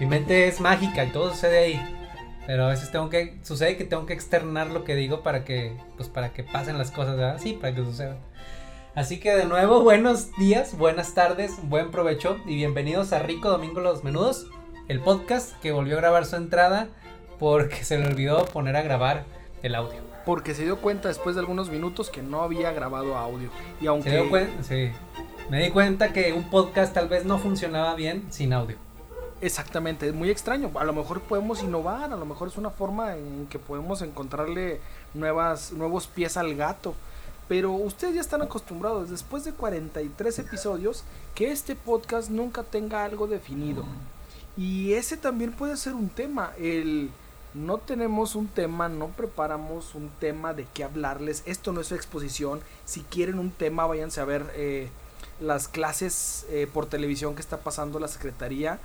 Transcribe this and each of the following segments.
Mi mente es mágica y todo sucede ahí. Pero a veces tengo que. Sucede que tengo que externar lo que digo para que. Pues para que pasen las cosas, ¿verdad? Sí, para que sucedan. Así que de nuevo, buenos días, buenas tardes, buen provecho y bienvenidos a Rico Domingo Los Menudos, el podcast que volvió a grabar su entrada porque se le olvidó poner a grabar el audio. Porque se dio cuenta después de algunos minutos que no había grabado audio. Y Se aunque dio cuen- sí. Me di cuenta que un podcast tal vez no funcionaba bien sin audio. Exactamente es muy extraño, a lo mejor podemos innovar, a lo mejor es una forma en que podemos encontrarle nuevas nuevos pies al gato. Pero ustedes ya están acostumbrados después de 43 episodios que este podcast nunca tenga algo definido. Y ese también puede ser un tema, el no tenemos un tema, no preparamos un tema de qué hablarles. Esto no es exposición. Si quieren un tema, váyanse a ver eh, las clases eh, por televisión que está pasando la Secretaría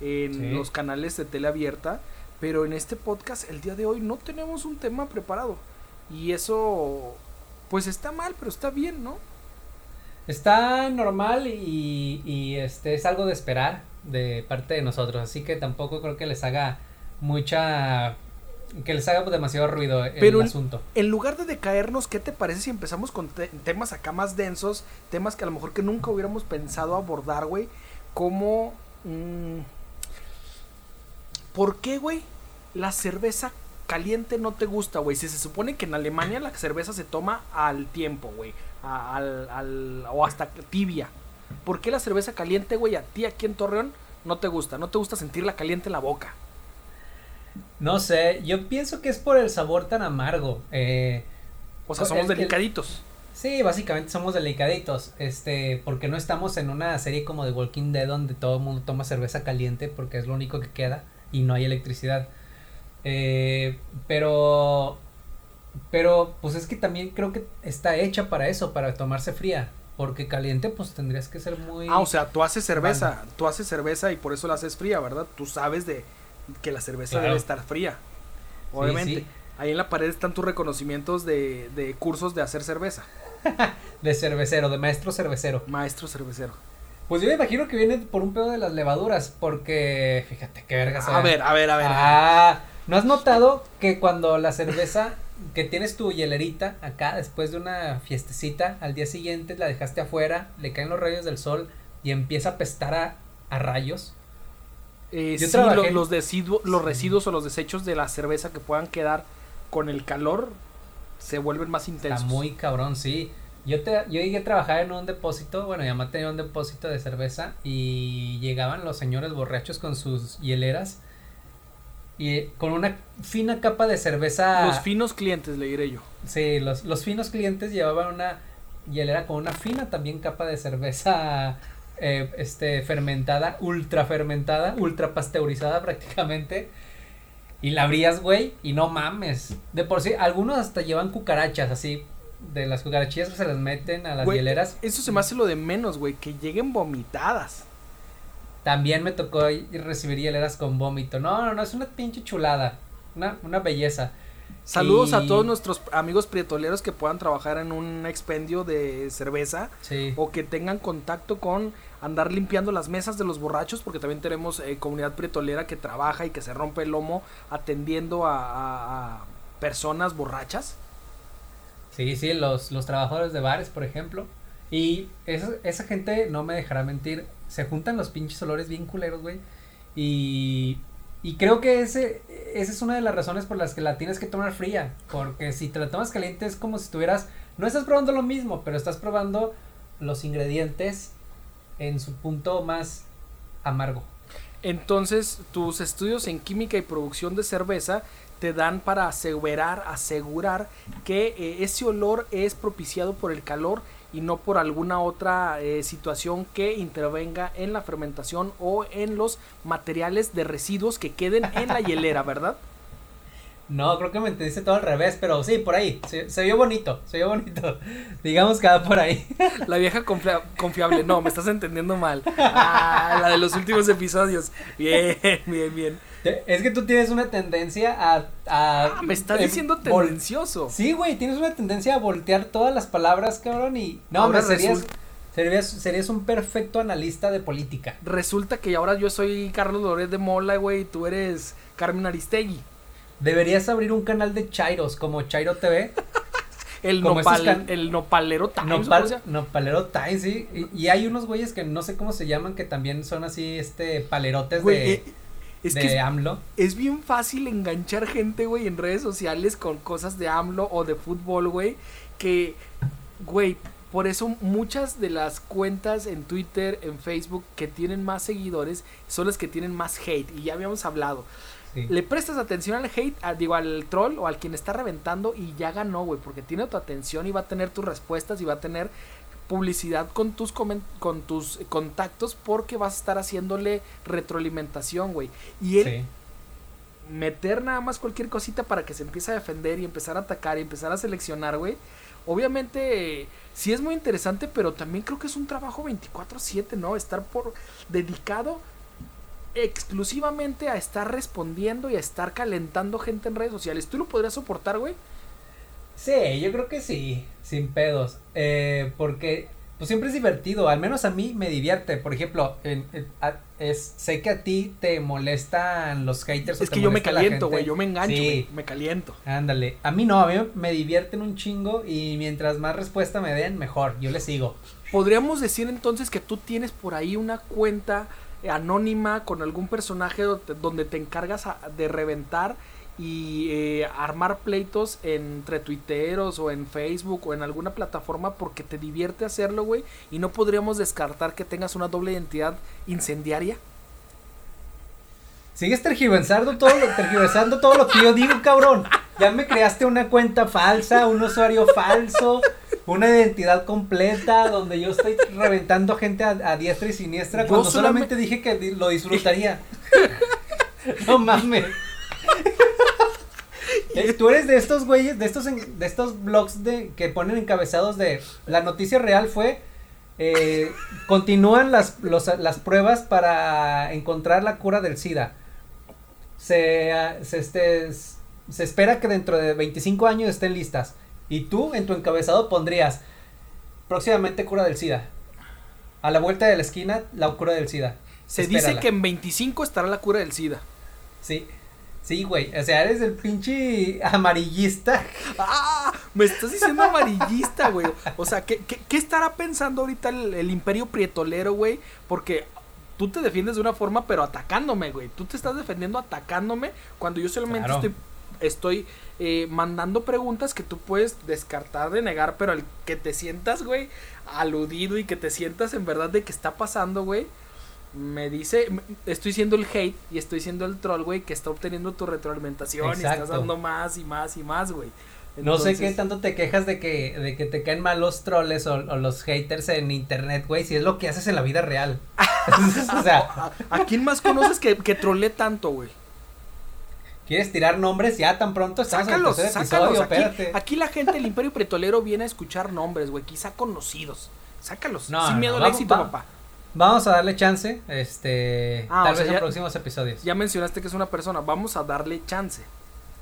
en Sí. los canales de tele abierta. Pero en este podcast, el día de hoy, no tenemos un tema preparado. Y eso, pues está mal, pero está bien, ¿no? Está normal y, y, este es algo de esperar de parte de nosotros, así que tampoco creo que les haga mucha que les haga demasiado ruido el Pero asunto. En lugar de decaernos, ¿qué te parece si empezamos con te- temas acá más densos? Temas que a lo mejor que nunca hubiéramos pensado abordar, güey. Como... mm, ¿Por qué, güey? La cerveza caliente no te gusta, güey. Si se supone que en Alemania la cerveza se toma al tiempo, güey. Al, al- o hasta tibia. ¿Por qué la cerveza caliente, güey, a ti aquí en Torreón no te gusta? No te gusta sentirla caliente en la boca. No sé, yo pienso que es por el sabor tan amargo. eh, O sea, somos el- delicaditos. sí, básicamente somos delicaditos, este, porque no estamos en una serie como de Walking Dead donde todo el mundo toma cerveza caliente porque es lo único que queda y no hay electricidad. Eh, pero, pero, pues es que también creo que está hecha para eso, para tomarse fría, porque caliente, pues tendrías que ser muy. Ah, o sea, tú haces cerveza, tú haces cerveza y por eso la haces fría, ¿verdad? Tú sabes de que la cerveza Claro. debe estar fría. Obviamente. sí. Ahí en la pared están tus reconocimientos de, de cursos de hacer cerveza. de cervecero, de maestro cervecero. Maestro cervecero. Pues yo me imagino que viene por un pedo de las levaduras, porque fíjate qué vergas. A ver, a ver, a ver. Ah, ¿no has notado que cuando la cerveza que tienes tu hielerita acá después de una fiestecita, al día siguiente la dejaste afuera, le caen los rayos del sol y empieza a apestar a, a rayos? Eh, yo sí, lo- los residuos o los desechos de la cerveza que puedan quedar con el calor se vuelven más intensos. Está muy cabrón, sí. Yo, te, yo llegué a trabajar en un depósito, bueno, ya tenía un depósito de cerveza y llegaban los señores borrachos con sus hieleras y eh, con una fina capa de cerveza. Los finos clientes, le diré yo. Sí, los, los finos clientes llevaban una hielera con una fina también capa de cerveza eh, este, fermentada, ultra fermentada, ultra pasteurizada prácticamente. Y la abrías, güey, y no mames. De por sí, algunos hasta llevan cucarachas así. De las cucarachillas que se las meten a las Güey, hieleras. Eso se me hace lo de menos, güey, que lleguen vomitadas. También me tocó ir- recibir hieleras con vómito. No, no, no, es una pinche chulada. Una, una belleza. Saludos a todos nuestros amigos prietoleros que puedan trabajar en un expendio de cerveza Sí. o que tengan contacto con andar limpiando las mesas de los borrachos, porque también tenemos eh, comunidad prietolera que trabaja y que se rompe el lomo atendiendo a, a- a personas borrachas. Sí, sí, los, los trabajadores de bares, por ejemplo. Y esa, esa gente, no me dejará mentir, se juntan los pinches olores bien culeros, güey. Y, y creo que ese, esa es una de las razones por las que la tienes que tomar fría. Porque si te la tomas caliente es como si estuvieras, no estás probando lo mismo, pero estás probando los ingredientes en su punto más amargo. Entonces, tus estudios en química y producción de cerveza te dan para asegurar, asegurar que eh, ese olor es propiciado por el calor y no por alguna otra eh, situación que intervenga en la fermentación o en los materiales de residuos que queden en la hielera, ¿verdad? No, creo que me entendiste todo al revés, pero sí, por ahí. Se, se vio bonito, se vio bonito. Digamos que va por ahí. La vieja confia- confiable. No, me estás entendiendo mal. Ah, la de los últimos episodios. Bien, bien, bien. Es que tú tienes una tendencia a. a Ah, me estás em, diciendo tendencioso. Sí, güey, tienes una tendencia a voltear todas las palabras, cabrón, y... No, Ahora hombre, serías, serías, serías un perfecto analista de política. Resulta que ahora yo soy Carlos Loret de Mola, güey, y tú eres Carmen Aristegui. Deberías abrir un canal de Chairos, como Chairo TV. El, nopal, el nopalero Times. Nopalero Times, sí. Y, y hay unos güeyes que no sé cómo se llaman, que también son así, este, palerotes de, eh, es de que es, AMLO. es bien fácil enganchar gente, güey, en redes sociales con cosas de AMLO o de fútbol, güey, que, güey, por eso muchas de las cuentas en Twitter, en Facebook, que tienen más seguidores, son las que tienen más hate, y ya habíamos hablado. Sí. Le prestas atención al hate, a- digo, al troll o al quien está reventando y ya ganó, güey, porque tiene tu atención y va a tener tus respuestas y va a tener publicidad con tus con tus contactos porque vas a estar haciéndole retroalimentación, güey. Y él Sí. meter nada más cualquier cosita para que se empiece a defender y empezar a atacar y empezar a seleccionar, güey. Obviamente sí es muy interesante, pero también creo que es un trabajo 24/7, ¿no? Estar por dedicado exclusivamente a estar respondiendo y a estar calentando gente en redes sociales. ¿Tú lo podrías soportar, güey? Sí, yo creo que sí, sin pedos. Eh, porque pues siempre es divertido, al menos a mí me divierte. Por ejemplo, en- en- a- es, sé que a ti te molestan los haters. o Es te que yo me caliento, güey, yo me engancho, Sí. me caliento. Ándale, a mí no, a mí me divierten un chingo y mientras más respuesta me den, mejor, yo le sigo. Podríamos decir entonces que tú tienes por ahí una cuenta anónima con algún personaje do- donde te encargas a- de reventar y eh, armar pleitos entre tuiteros o en Facebook o en alguna plataforma porque te divierte hacerlo, güey. Y no podríamos descartar que tengas una doble identidad incendiaria. Sigues tergiversando todo, lo, tergiversando todo lo que yo digo, cabrón. Ya me creaste una cuenta falsa, un usuario falso, una identidad completa donde yo estoy reventando gente a, a diestra y siniestra Yo cuando solamente- solamente dije que lo disfrutaría. no mames. Eh, Tú eres de estos güeyes, de estos, de estos blogs de, que ponen encabezados de la noticia real fue eh, continúan las, los- las pruebas para encontrar la cura del SIDA. Se, ah, se, este, se espera que dentro de 25 años estén listas. Y tú en tu encabezado pondrías próximamente cura del SIDA. A la vuelta de la esquina, la cura del SIDA. Se dice que en 25 estará la cura del SIDA. Sí. Sí, güey. O sea, eres el pinche amarillista. ¡Ah! Me estás diciendo amarillista, güey. O sea, ¿qué, qué, qué estará pensando ahorita el, el imperio prietolero, güey? Porque tú te defiendes de una forma, pero atacándome, güey. Tú te estás defendiendo atacándome cuando yo solamente Claro. estoy, estoy eh, mandando preguntas que tú puedes descartar, de negar, pero el que te sientas, güey, aludido y que te sientas en verdad de que está pasando, güey. Me dice, estoy siendo el hate y estoy siendo el troll, güey, que está obteniendo tu retroalimentación y estás dando más y más y más, güey. No sé qué tanto te quejas de que, de que te caen mal los troles o, o los haters en internet, güey, si es lo que haces en la vida real. o sea, ¿A, a quién más conoces que, que trolé tanto, güey? ¿quieres tirar nombres ya tan pronto? Estamos Sácalos, en el tercer sácalos. episodio, Aquí, aquí la gente del Imperio Pretolero viene a escuchar nombres, güey, quizá conocidos. Sácalos, No, sin no, miedo al vamos, éxito, va- papá. Vamos a darle chance, este, Ah, tal sea, vez en ya- próximos episodios, Ya mencionaste que es una persona, vamos a darle chance.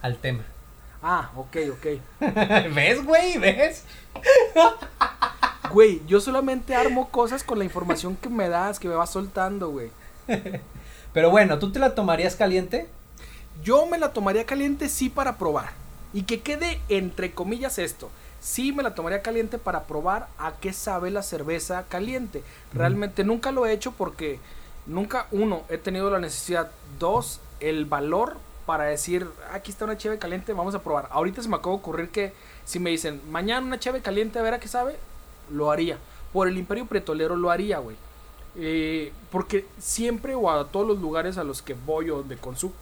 al tema. Ah, ok, ok. ¿Ves, güey? ¿Ves? Güey, yo solamente armo cosas con la información que me das, que me vas soltando, güey. Pero bueno, ¿tú te la tomarías caliente? Yo me la tomaría caliente sí para probar. Y que quede entre comillas esto. Sí me la tomaría caliente para probar a qué sabe la cerveza caliente. Realmente nunca lo he hecho porque nunca, uno, he tenido la necesidad. Dos, el valor para decir, aquí está una cheve caliente, vamos a probar. Ahorita se me acaba de ocurrir que si me dicen, mañana una cheve caliente, a ver a qué sabe, lo haría. Por el imperio pretolero lo haría, güey. Eh, porque siempre o a todos los lugares a los que voy o donde consumo,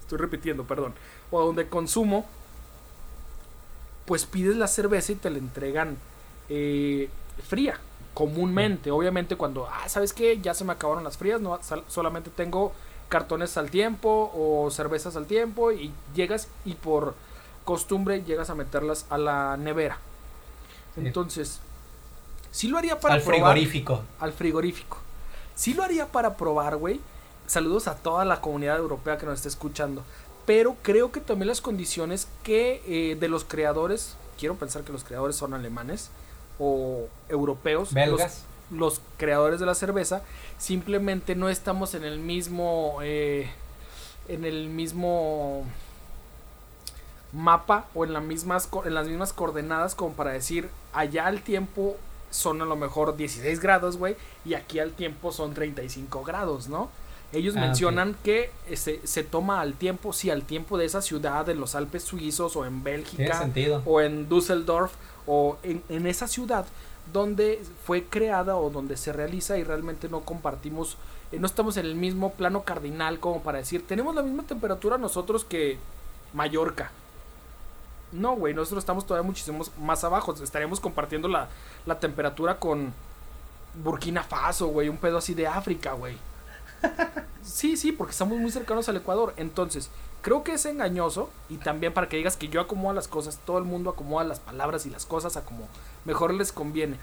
estoy repitiendo, perdón, o a donde consumo, pues pides la cerveza y te la entregan eh, fría, comúnmente. Obviamente cuando, ah, ¿sabes qué? Ya se me acabaron las frías, no, sal- solamente tengo cartones al tiempo o cervezas al tiempo y llegas y por costumbre llegas a meterlas a la nevera. Sí. Entonces, sí lo haría para Al probar frigorífico. al frigorífico. Sí lo haría para probar, güey. Saludos a toda la comunidad europea que nos está escuchando. Pero creo que también las condiciones que eh, de los creadores, quiero pensar que los creadores son alemanes o europeos, Belgas. Los, los creadores de la cerveza, simplemente no estamos en el mismo, eh, en el mismo mapa o en, las mismas, en las mismas coordenadas como para decir, allá el tiempo son a lo mejor 16 grados, güey, y aquí al tiempo son 35 grados, ¿no? Ellos Ah, mencionan que eh, se, se toma al tiempo, sí, al tiempo de esa ciudad, en los Alpes suizos o en Bélgica o en Düsseldorf o en, en esa ciudad donde fue creada o donde se realiza y realmente no compartimos, eh, no estamos en el mismo plano cardinal como para decir, tenemos la misma temperatura nosotros que Mallorca. No, güey, nosotros estamos todavía muchísimo más abajo, estaríamos compartiendo la, la temperatura con Burkina Faso, güey, un pedo así de África, güey. Sí, sí, porque estamos muy cercanos al Ecuador. Entonces, creo que es engañoso y también para que digas que yo acomodo las cosas, todo el mundo acomoda las palabras y las cosas a como mejor les conviene.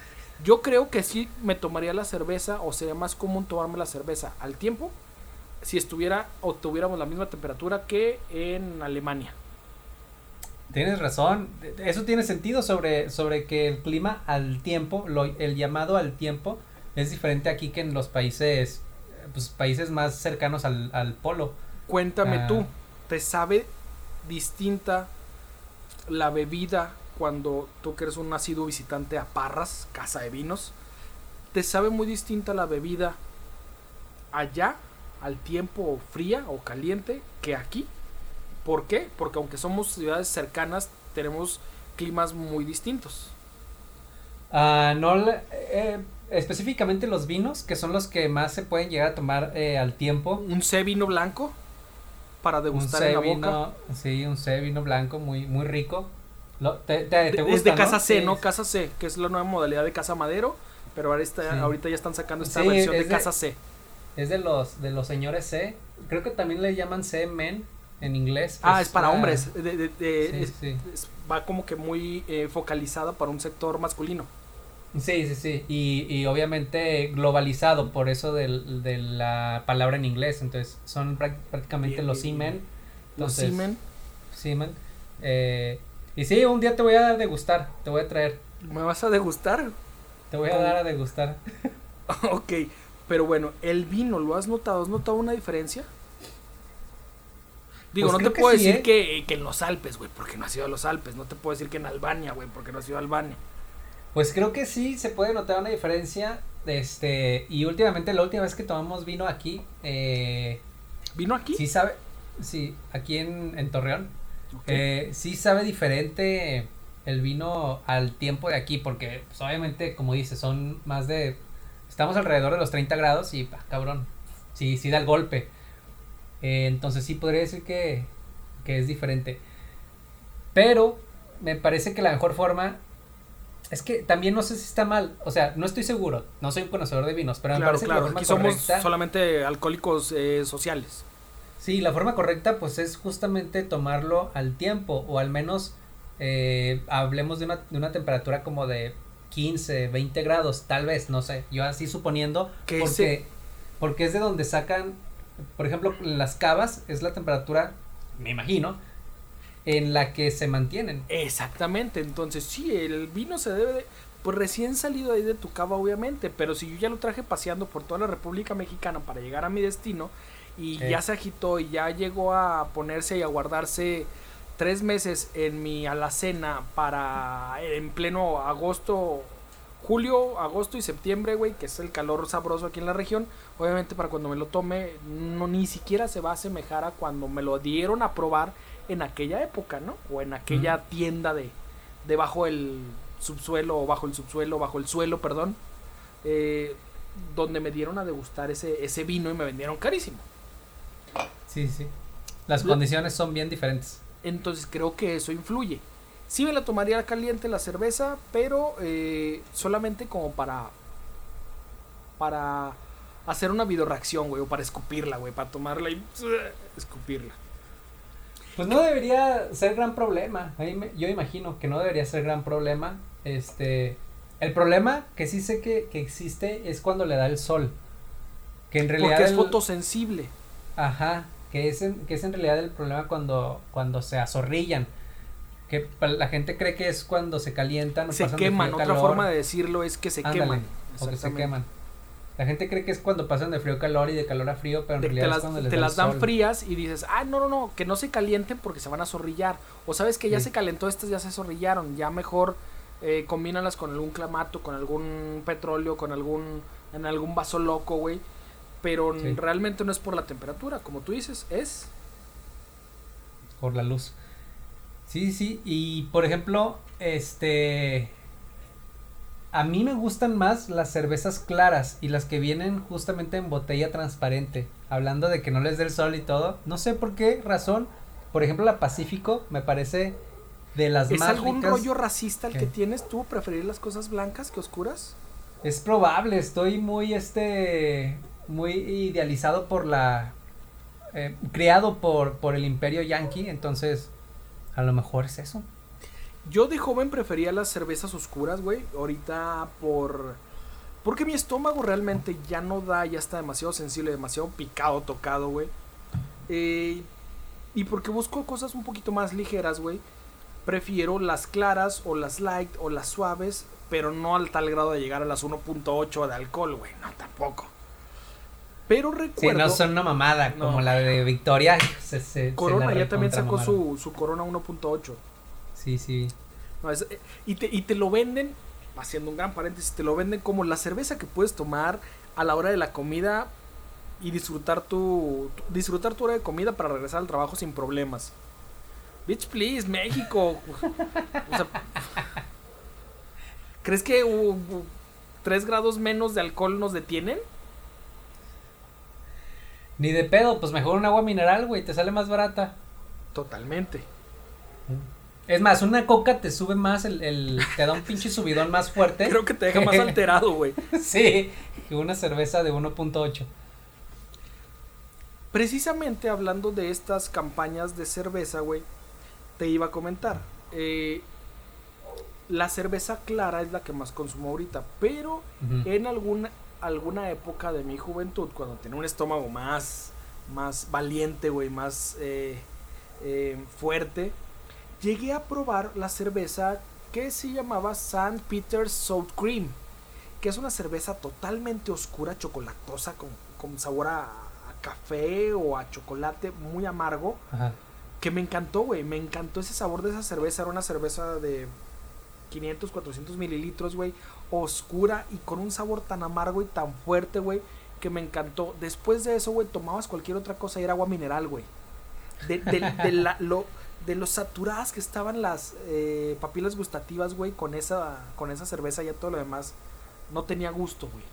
Yo creo que sí me tomaría la cerveza o sería más común tomarme la cerveza al tiempo si estuviera o tuviéramos la misma temperatura que en Alemania. Tienes razón. Eso tiene sentido sobre, sobre que el clima al tiempo, el llamado al tiempo, es diferente aquí que en los países, pues, países más cercanos al, al polo. Cuéntame Ah. tú, ¿te sabe distinta la bebida cuando tú que eres un nacido visitante a Parras, casa de vinos? ¿Te sabe muy distinta la bebida allá, al tiempo fría o caliente, que aquí? ¿Por qué? Porque aunque somos ciudades cercanas, tenemos climas muy distintos. Ah, no, le- eh, específicamente los vinos, que son los que más se pueden llegar a tomar eh, al tiempo. Un C vino blanco para Un degustar en la boca. vino, sí, un C vino blanco muy, muy rico. Lo- te, te, te De- gusta, es de ¿no? Casa C, Sí, ¿no? Casa C, que es la nueva modalidad de Casa Madero, pero ahora está, Sí. ahorita ya están sacando esta Sí, versión de es de- Casa C. Es de los, de los señores C. Creo que también le llaman C men en inglés. Ah, es para hombres. de- de- es- va como que muy eh, focalizada para un sector masculino. Sí, sí, sí. Y, y obviamente globalizado por eso del- de la palabra en inglés. Entonces son prácticamente Bien, los bien, seamen. Los semen. Seamen. Eh, y sí, un día te voy a dar a degustar. Te voy a traer. ¿Me vas a degustar? Te voy a ¿Cómo? dar a degustar. ok, pero bueno, el vino, ¿lo has notado? ¿Has notado una diferencia? Digo, Pues no te que puedo sí, decir ¿eh? que, que en los Alpes, güey, porque no has ido a los Alpes. No te puedo decir que en Albania, güey, porque no has ido a Albania. Pues creo que sí se puede notar una diferencia. Este, y últimamente, la última vez que tomamos vino aquí, eh, ¿Vino aquí? sí sabe, sí, aquí en, en Torreón, eh, sí sabe diferente el vino al tiempo de aquí, porque pues, obviamente, como dices, son más de, estamos alrededor de los 30 grados y, pa, cabrón, sí, sí da el golpe. Eh, entonces sí podría decir que, que es diferente. Pero me parece que la mejor forma es que también no sé si está mal, o sea, no estoy seguro, no soy un conocedor de vinos, pero me claro, parece claro. que la Aquí forma somos correcta, solamente alcohólicos eh, sociales. sí, la forma correcta pues es justamente tomarlo al tiempo o al menos eh, hablemos de una, de una temperatura como de 15, 20 grados, tal vez, no sé, yo así suponiendo, Que porque, ese- porque es de donde sacan, por ejemplo, las cavas es la temperatura, me imagino, en la que se mantienen. Exactamente, entonces sí, el vino se debe de, pues recién salido ahí de tu cava obviamente, pero si yo ya lo traje paseando por toda la República Mexicana para llegar a mi destino y ya se agitó y ya llegó a ponerse y a guardarse tres meses en mi alacena para en pleno agosto, julio, agosto y septiembre, güey, que es el calor sabroso aquí en la región, obviamente para cuando me lo tome no ni siquiera se va a asemejar a cuando me lo dieron a probar en aquella época, ¿no? O en aquella tienda de debajo el subsuelo o bajo el subsuelo, bajo el suelo, perdón, eh, donde me dieron a degustar ese, ese vino y me vendieron carísimo. Sí, sí. Las La- condiciones son bien diferentes. Entonces creo que eso influye. Sí me la tomaría caliente la cerveza, pero eh, solamente como para para hacer una videoreacción, güey, o para escupirla, güey, para tomarla y escupirla. Pues no debería ser gran problema. Me- yo imagino que no debería ser gran problema. Este, el problema que sí sé que, que existe es cuando le da el sol. Que en realidad Porque es el- fotosensible. Ajá, que es en, que es en realidad el problema cuando, cuando se azorrillan. Que la gente cree que es cuando se calientan o Se pasan queman. Otra calor. forma de decirlo es que se Ándale, queman. O que se queman. La gente cree que es cuando pasan de frío a calor y de calor a frío, pero en realidad te es las, cuando les te da las dan sol. frías y dices, ah, no, no, no, que no se calienten porque se van a zorrillar. O sabes que ya Sí. se calentó estas, ya se zorrillaron. Ya mejor eh, combínalas con algún clamato, con algún petróleo, con algún, en algún vaso loco, güey. Pero Sí. realmente no es por la temperatura, como tú dices, es por la luz. Sí, sí, y por ejemplo, este a mí me gustan más las cervezas claras y las que vienen justamente en botella transparente, hablando de que no les dé el sol y todo. No sé por qué razón, por ejemplo, la Pacífico me parece de las ¿Es más algún ricas. rollo racista el que tienes tú? ¿Preferir las cosas blancas que oscuras? Es probable, estoy muy este muy idealizado por la eh, criado por por el Imperio Yankee, entonces a lo mejor es eso. Yo de joven prefería las cervezas oscuras, güey. Ahorita por... Porque mi estómago realmente ya no da, ya está demasiado sensible, demasiado picado, tocado, güey. Eh, y porque busco cosas un poquito más ligeras, güey. Prefiero las claras o las light o las suaves, pero no al tal grado de llegar a las 1.8 de alcohol, güey. No, tampoco. Pero Sí, recuerdo... no son una mamada No. como la de Victoria. Se, se- se Corona la ya también sacó su, su Corona 1.8. Sí, sí. No, es- eh, y, te, y te lo venden, haciendo un gran paréntesis, te lo venden como la cerveza que puedes tomar a la hora de la comida y disfrutar tu, tu- disfrutar tu hora de comida para regresar al trabajo sin problemas. Bitch, please, México. O sea, ¿Crees que uh, uh, tres grados menos de alcohol nos detienen? Ni de pedo, pues mejor un agua mineral, güey, te sale más barata. Totalmente. Es más, una coca te sube más el, el te da un pinche subidón más fuerte. Creo que te deja más alterado, güey. sí, que una cerveza de 1.8. Precisamente hablando de estas campañas de cerveza, güey, te iba a comentar. eh, la cerveza clara es la que más consumo ahorita, pero en alguna, alguna época de mi juventud, cuando tenía un estómago más, más valiente, güey, más eh, eh, fuerte, llegué a probar la cerveza que se llamaba St. Peter's Sour Cream, que es una cerveza totalmente oscura, chocolatosa, con, con sabor a, a café o a chocolate muy amargo, Ajá. que me encantó, güey, me encantó ese sabor de esa cerveza, era una cerveza de 500, 400 mililitros, güey, oscura y con un sabor tan amargo y tan fuerte, güey, que me encantó. Después de eso, güey, tomabas cualquier otra cosa y era agua mineral, güey. De, de, de la, lo, de lo saturadas que estaban las eh, papilas gustativas, güey, con esa, con esa cerveza, ya todo lo demás no tenía gusto, güey.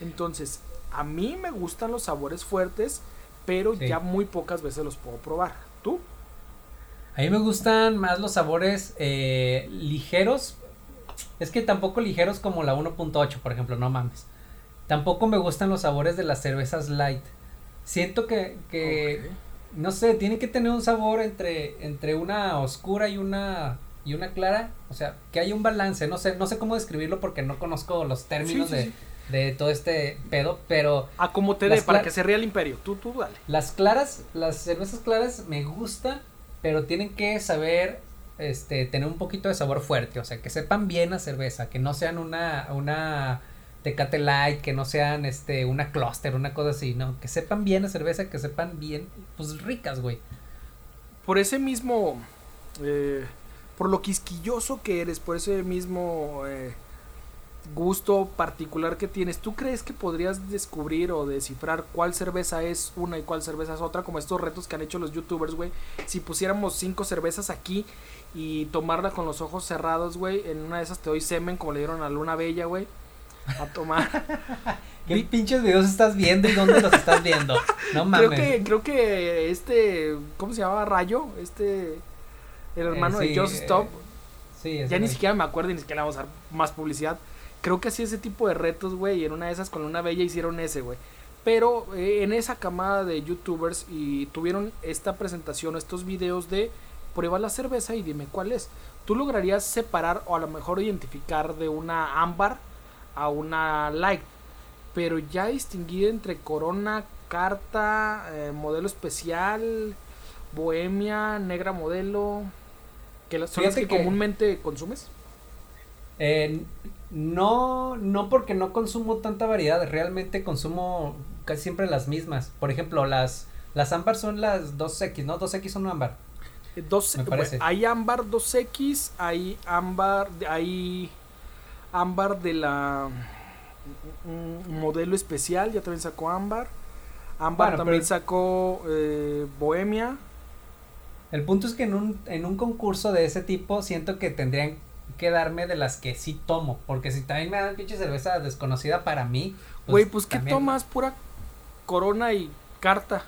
Entonces, a mí me gustan los sabores fuertes, pero Sí. ya muy pocas veces los puedo probar. ¿Tú? A mí me gustan más los sabores eh, ligeros. Es que tampoco ligeros como la 1.8, por ejemplo, no mames. Tampoco me gustan los sabores de las cervezas light. Siento que, que. No sé, tiene que tener un sabor entre, entre una oscura y una y una clara, o sea, que haya un balance, no sé, no sé cómo describirlo porque no conozco los términos Sí, sí, de, sí. de todo este pedo, pero A como te dé, para que se ría el imperio. Tú, tú, dale. las claras, las cervezas claras me gustan, pero tienen que saber este tener un poquito de sabor fuerte, o sea, que sepan bien a cerveza, que no sean una una Tecate Light, que no sean este una Cluster, una cosa así, no, que sepan bien a cerveza, que sepan bien pues ricas, güey. Por ese mismo. eh, por lo quisquilloso que eres, por ese mismo eh, gusto particular que tienes, ¿tú crees que podrías descubrir o descifrar cuál cerveza es una y cuál cerveza es otra? Como estos retos que han hecho los youtubers, güey. Si pusiéramos cinco cervezas aquí y tomarla con los ojos cerrados, güey, en una de esas te doy semen, como le dieron a Luna Bella, güey. A tomar. ¿Qué pinches videos estás viendo y dónde los estás viendo? No mames. Creo que, creo que este, ¿cómo se llamaba? Rayo, este, el hermano Eh, de sí, Just eh, Stop. Sí, ese ya ni siquiera me acuerdo y ni siquiera vamos a dar más publicidad. Creo que hacía ese tipo de retos, güey, y en una de esas con una bella hicieron ese, güey. Pero eh, en esa camada de youtubers y tuvieron esta presentación, estos videos de prueba la cerveza y dime cuál es. Tú lograrías separar o a lo mejor identificar de una ámbar a una light, pero ya distinguir entre corona, carta, eh, modelo especial, bohemia, negra modelo, que las- son las que, que- comúnmente consumes. Eh, no, no porque no consumo tanta variedad, realmente consumo casi siempre las mismas. Por ejemplo, las, las ámbar son las 2X, ¿no? 2X son ámbar. Eh, Dos, Me parece. bueno, hay ámbar 2X, hay ámbar, hay ámbar de la mm, modelo especial, ya también sacó ámbar. Ámbar Bueno, también sacó eh, Bohemia. El punto es que en un, en un concurso de ese tipo siento que tendrían que darme de las que sí tomo. Porque si también me dan pinche cerveza desconocida para mí. Güey, pues ¿qué también- tomas? Pura corona y carta.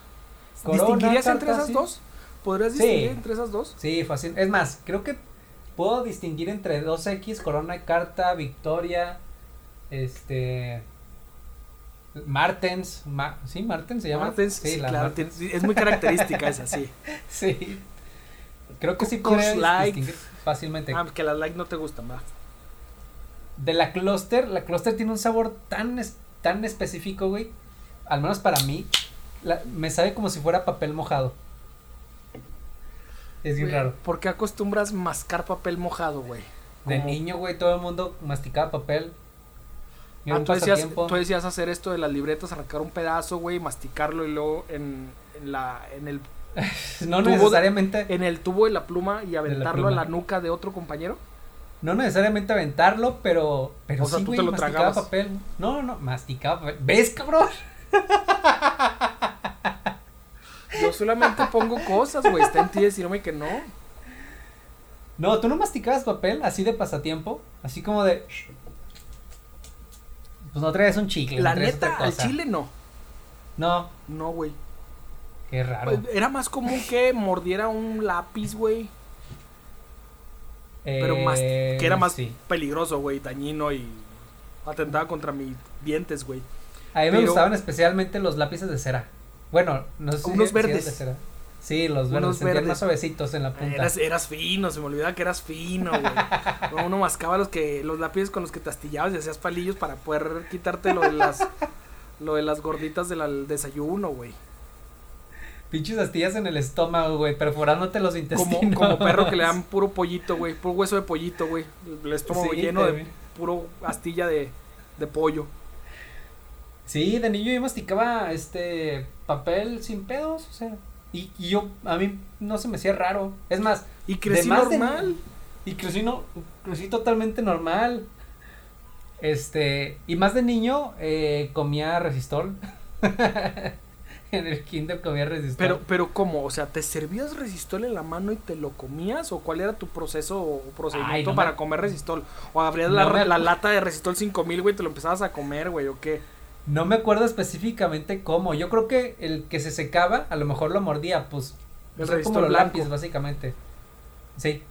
Corona, ¿Distinguirías entre esas sí. dos? ¿Podrías Sí. distinguir entre esas dos? Sí, fácil. Es más, creo que puedo distinguir entre 2X, Corona Carta, Victoria, este... Martens, Ma- ¿sí? Martens se llama. Martens, sí, la claro, Martens. es muy característica esa, sí. Sí. Creo que sí Light. distinguir fácilmente. Ah, que las like no te gustan, va. De la Cluster, la Cluster tiene un sabor tan, es- tan específico, güey. Al menos para mí, la- me sabe como si fuera papel mojado. Es bien raro. ¿Por qué acostumbras mascar papel mojado, güey? De niño, güey, todo el mundo masticaba papel. Ah, tú decías, pasatiempo. tú decías hacer esto de las libretas, arrancar un pedazo, güey, masticarlo y luego en, en la, en, el, No tubo de- necesariamente, en el tubo de la pluma y aventarlo a pluma. la nuca de otro compañero. no necesariamente aventarlo, pero, pero O sea, sí, tú güey, te lo masticaba tragabas. papel. No, no, masticaba papel. ¿Ves, cabrón? Yo solamente pongo cosas, güey, está en ti decirme que no. No, tú no masticabas papel así de pasatiempo, así como de... Pues no traes un chicle. La no neta, al chile no. No, No, güey. qué raro. Era más común que mordiera un lápiz, güey. Pero más, Eh, que era más sí. peligroso, güey, dañino y atentaba contra mis dientes, güey. A mí me gustaban especialmente los lápices de cera. Bueno, no sé Unos si verdes. Sí, los verdes, más suavecitos en la punta. Eras, eras fino, se me olvidaba que eras fino, güey. Uno mascaba los que los lápices con los que te astillabas y hacías palillos para poder quitarte lo de las lo de las gorditas del desayuno, güey. Pinches astillas en el estómago, güey, perforándote los intestinos. Como, como perro que le dan puro pollito, güey, puro hueso de pollito, güey. El estómago Sí, lleno de puro astilla de, de pollo. Sí, de niño yo masticaba este papel sin pedos, o sea. Y, y yo, a mí no se me hacía raro. Es más, Y crecí más de- normal. y crecí, no, crecí totalmente normal. Este, y más de niño eh, comía resistol. en el kinder comía resistol. Pero, pero ¿cómo? O sea, ¿te servías resistol en la mano y te lo comías? ¿O cuál era tu proceso o procedimiento Ay, no para me- comer resistol? ¿O abrías No la, me- la lata de resistol 5000, güey, y te lo empezabas a comer, güey, o qué? No me acuerdo específicamente cómo. Yo creo que el que se secaba, a lo mejor lo mordía, pues. El son como resistol los lápices, básicamente. Sí.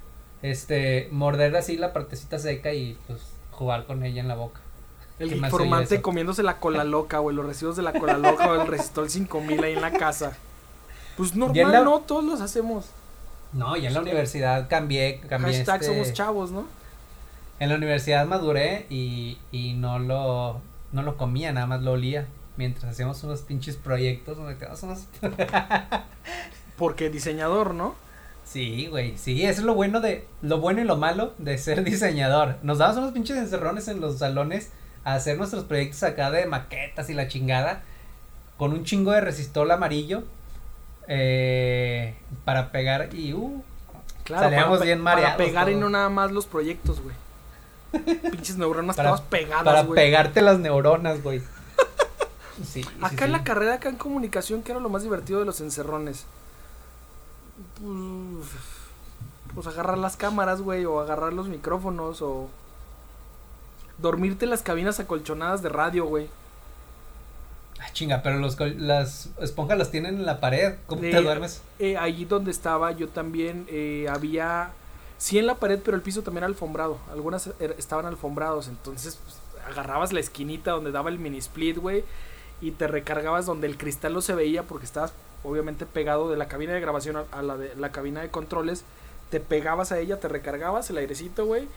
Este, morder así la partecita seca y pues jugar con ella en la boca. El ¿Qué más oye informante comiéndose la cola loca, güey, los residuos de la cola loca o el resistol 5000 ahí en la casa. Pues normal, la- ¿no? Todos los hacemos. No, ya en la universidad cambié, cambié Hashtag este- somos chavos, ¿no? En la universidad maduré y, y no lo, no lo comía, nada más lo olía. Mientras hacíamos unos pinches proyectos donde unos... Porque diseñador, ¿no? Sí, güey, sí, eso es lo bueno de, lo bueno y lo malo de ser diseñador. Nos damos unos pinches encerrones en los salones a hacer nuestros proyectos acá de maquetas y la chingada, con un chingo de resistol amarillo, eh, para pegar y, uh, Claro, Salíamos para, bien para mareados pegar y no nada más los proyectos, güey. Pinches neuronas Para- todas pegadas, para pegarte las neuronas, güey. Sí, sí, Acá en sí. la carrera, acá en comunicación, que era lo más divertido de los encerrones? Pues, pues agarrar las cámaras, güey, o agarrar los micrófonos, o dormirte en las cabinas acolchonadas de radio, güey. Ah, chinga, pero los, las esponjas las tienen en la pared. ¿Cómo te duermes? Eh, allí donde estaba yo también eh, había, sí en la pared, pero el piso también era alfombrado. Algunas er- estaban alfombrados, entonces pues, agarrabas la esquinita donde daba el mini split, güey, y te recargabas donde el cristal no se veía porque estabas obviamente pegado de la cabina de grabación a, a la de la cabina de controles. Te pegabas a ella, te recargabas el airecito, güey,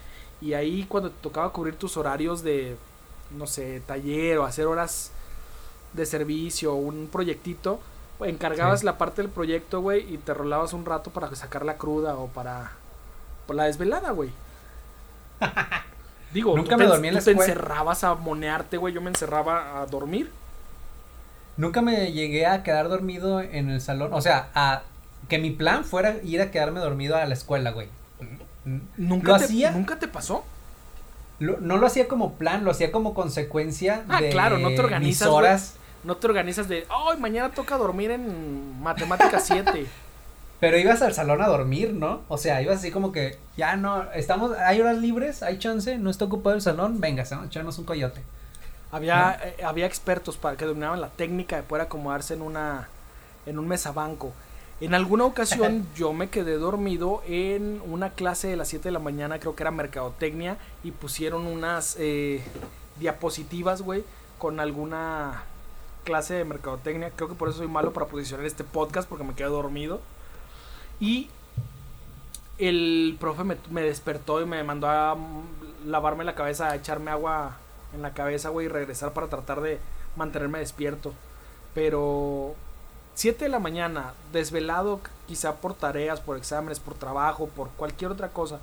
y ahí cuando te tocaba cubrir tus horarios de, no sé, taller o hacer horas de servicio o un proyectito, encargabas Sí. la parte del proyecto, güey, y te rolabas un rato para sacar la cruda o para, para la desvelada, güey. Digo, Nunca me te, dormí en la tú te escuela. encerrabas a monearte, güey, yo me encerraba a dormir. Nunca me llegué a quedar dormido en el salón. O sea, a que mi plan fuera ir a quedarme dormido a la escuela, güey. ¿Nunca, ¿Lo te, hacía? ¿Nunca te pasó? Lo- no lo hacía como plan, lo hacía como consecuencia Ah, de claro, no te organizas, mis horas. No te organizas de, ay, mañana toca dormir en matemáticas 7. Pero ibas al salón a dormir, ¿no? O sea, ibas así como que, ya no, estamos, hay horas libres, hay chance, no está ocupado el salón, venga, ¿no? echarnos un coyote. Había, eh, había expertos para que dominaban la técnica de poder acomodarse en una en un mesabanco. En alguna ocasión yo me quedé dormido en una clase de las 7 de la mañana, creo que era mercadotecnia, y pusieron unas eh, diapositivas, güey, con alguna clase de mercadotecnia. Creo que por eso soy malo para posicionar este podcast, porque me quedé dormido. Y el profe me, me despertó y me mandó a lavarme la cabeza, a echarme agua en la cabeza, güey, y regresar para tratar de mantenerme despierto. Pero 7 de la mañana, desvelado quizá por tareas, por exámenes, por trabajo, por cualquier otra cosa.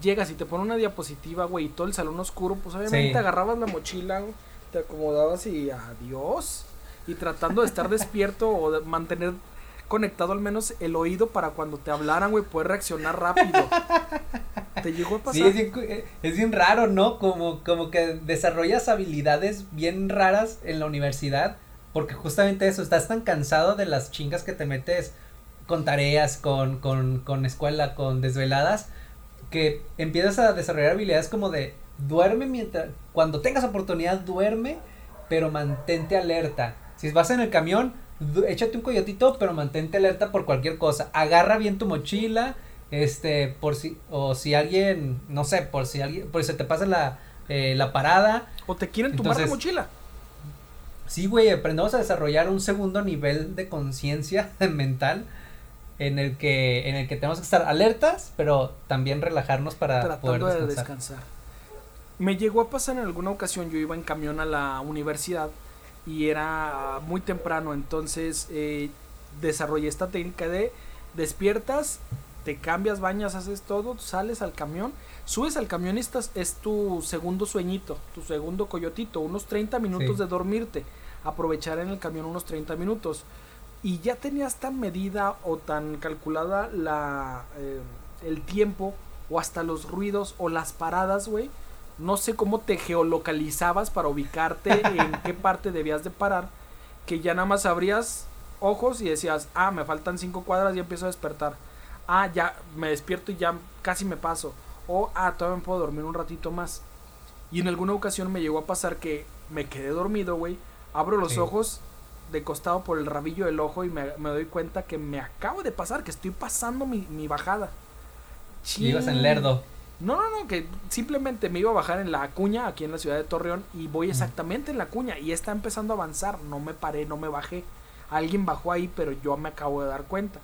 Llegas y te pone una diapositiva, güey, y todo el salón oscuro, pues obviamente Sí. te agarrabas la mochila, te acomodabas y adiós. Y tratando de estar despierto o de mantener conectado al menos el oído para cuando te hablaran, güey, poder reaccionar rápido. ¿Te llegó a pasar? Sí, es bien, eh, es bien raro, ¿no? Como, como que desarrollas habilidades bien raras en la universidad, porque justamente eso, estás tan cansado de las chingas que te metes con tareas, con, con, con escuela, con desveladas, que empiezas a desarrollar habilidades como de duerme mientras, cuando tengas oportunidad, duerme, pero mantente alerta. Si vas en el camión, échate un coyotito, pero mantente alerta por cualquier cosa. Agarra bien tu mochila, este, por si, o si alguien, no sé, por si alguien, por si se te pasa la, eh, la parada. ¿O te quieren tumbar la mochila? Sí, güey, aprendemos a desarrollar un segundo nivel de conciencia mental en el que, en el que tenemos que estar alertas, pero también relajarnos para poder de descansar. Me llegó a pasar en alguna ocasión, yo iba en camión a la universidad y era muy temprano, entonces eh, desarrollé esta técnica de despiertas, te cambias, bañas, haces todo, sales al camión, subes al camión y estás, es tu segundo sueñito, tu segundo coyotito, unos 30 minutos Sí. de dormirte, aprovechar en el camión unos 30 minutos. Y ya tenías tan medida o tan calculada la, eh, el tiempo o hasta los ruidos o las paradas, güey. No sé cómo te geolocalizabas para ubicarte en qué parte debías de parar. Que ya nada más abrías ojos y decías, ah, me faltan cinco cuadras y empiezo a despertar. Ah, ya me despierto y ya casi me paso. O, ah, todavía me puedo dormir un ratito más. Y en alguna ocasión me llegó a pasar que me quedé dormido, güey. Abro los Sí. ojos de costado por el rabillo del ojo y me, me doy cuenta que me acabo de pasar, que estoy pasando mi, mi bajada. Ibas en lerdo. No, no, no, que simplemente me iba a bajar en la cuña aquí en la ciudad de Torreón y voy exactamente en la cuña y está empezando a avanzar. No me paré, no me bajé. Alguien bajó ahí, pero yo me acabo de dar cuenta.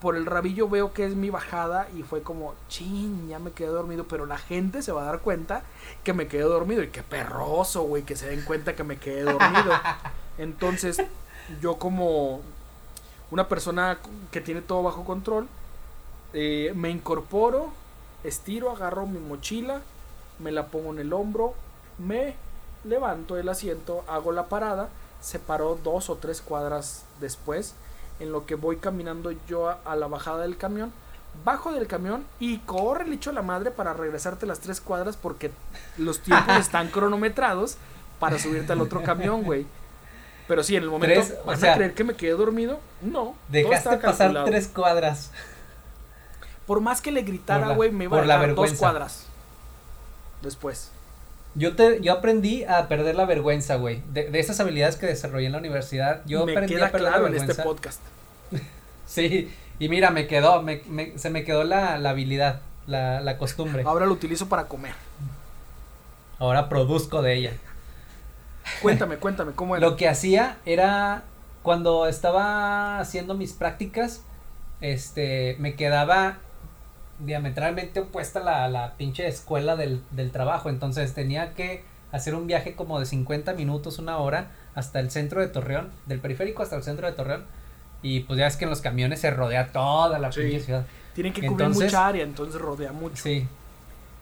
Por el rabillo veo que es mi bajada y fue como, chin, ya me quedé dormido, pero la gente se va a dar cuenta que me quedé dormido y qué perroso, güey, que se den cuenta que me quedé dormido. Entonces, yo como una persona que tiene todo bajo control, eh, me incorporo, estiro, agarro mi mochila, me la pongo en el hombro, me levanto del asiento, hago la parada, se paró dos o tres cuadras después, en lo que voy caminando yo a, a la bajada del camión, bajo del camión y corre el hecho a la madre para regresarte las tres cuadras porque los tiempos están cronometrados para subirte al otro camión, güey. Pero sí, en el momento, Tres, o ¿van sea, a creer que me quedé dormido? No. Dejaste pasar tres cuadras. Por más que le gritara, güey, me iba por a la dejar dos vergüenza. cuadras. Después. Yo, te, yo aprendí a perder la vergüenza, güey. De, de esas habilidades que desarrollé en la universidad, yo Me aprendí queda a perder claro la en vergüenza. este podcast. Sí, y mira, me quedó, me, me- se me quedó la, la habilidad, la, la costumbre. Ahora lo utilizo para comer. Ahora produzco de ella. Cuéntame, cuéntame, ¿cómo era? Lo que hacía era cuando estaba haciendo mis prácticas, este, me quedaba diametralmente opuesta a la, la pinche escuela del, del trabajo. Entonces tenía que hacer un viaje como de 50 minutos, una hora, hasta el centro de Torreón, del periférico hasta el centro de Torreón. Y pues ya es que en los camiones se rodea toda la Sí. pinche ciudad. Tienen que cubrir Entonces- mucha área, entonces rodea mucho. Sí.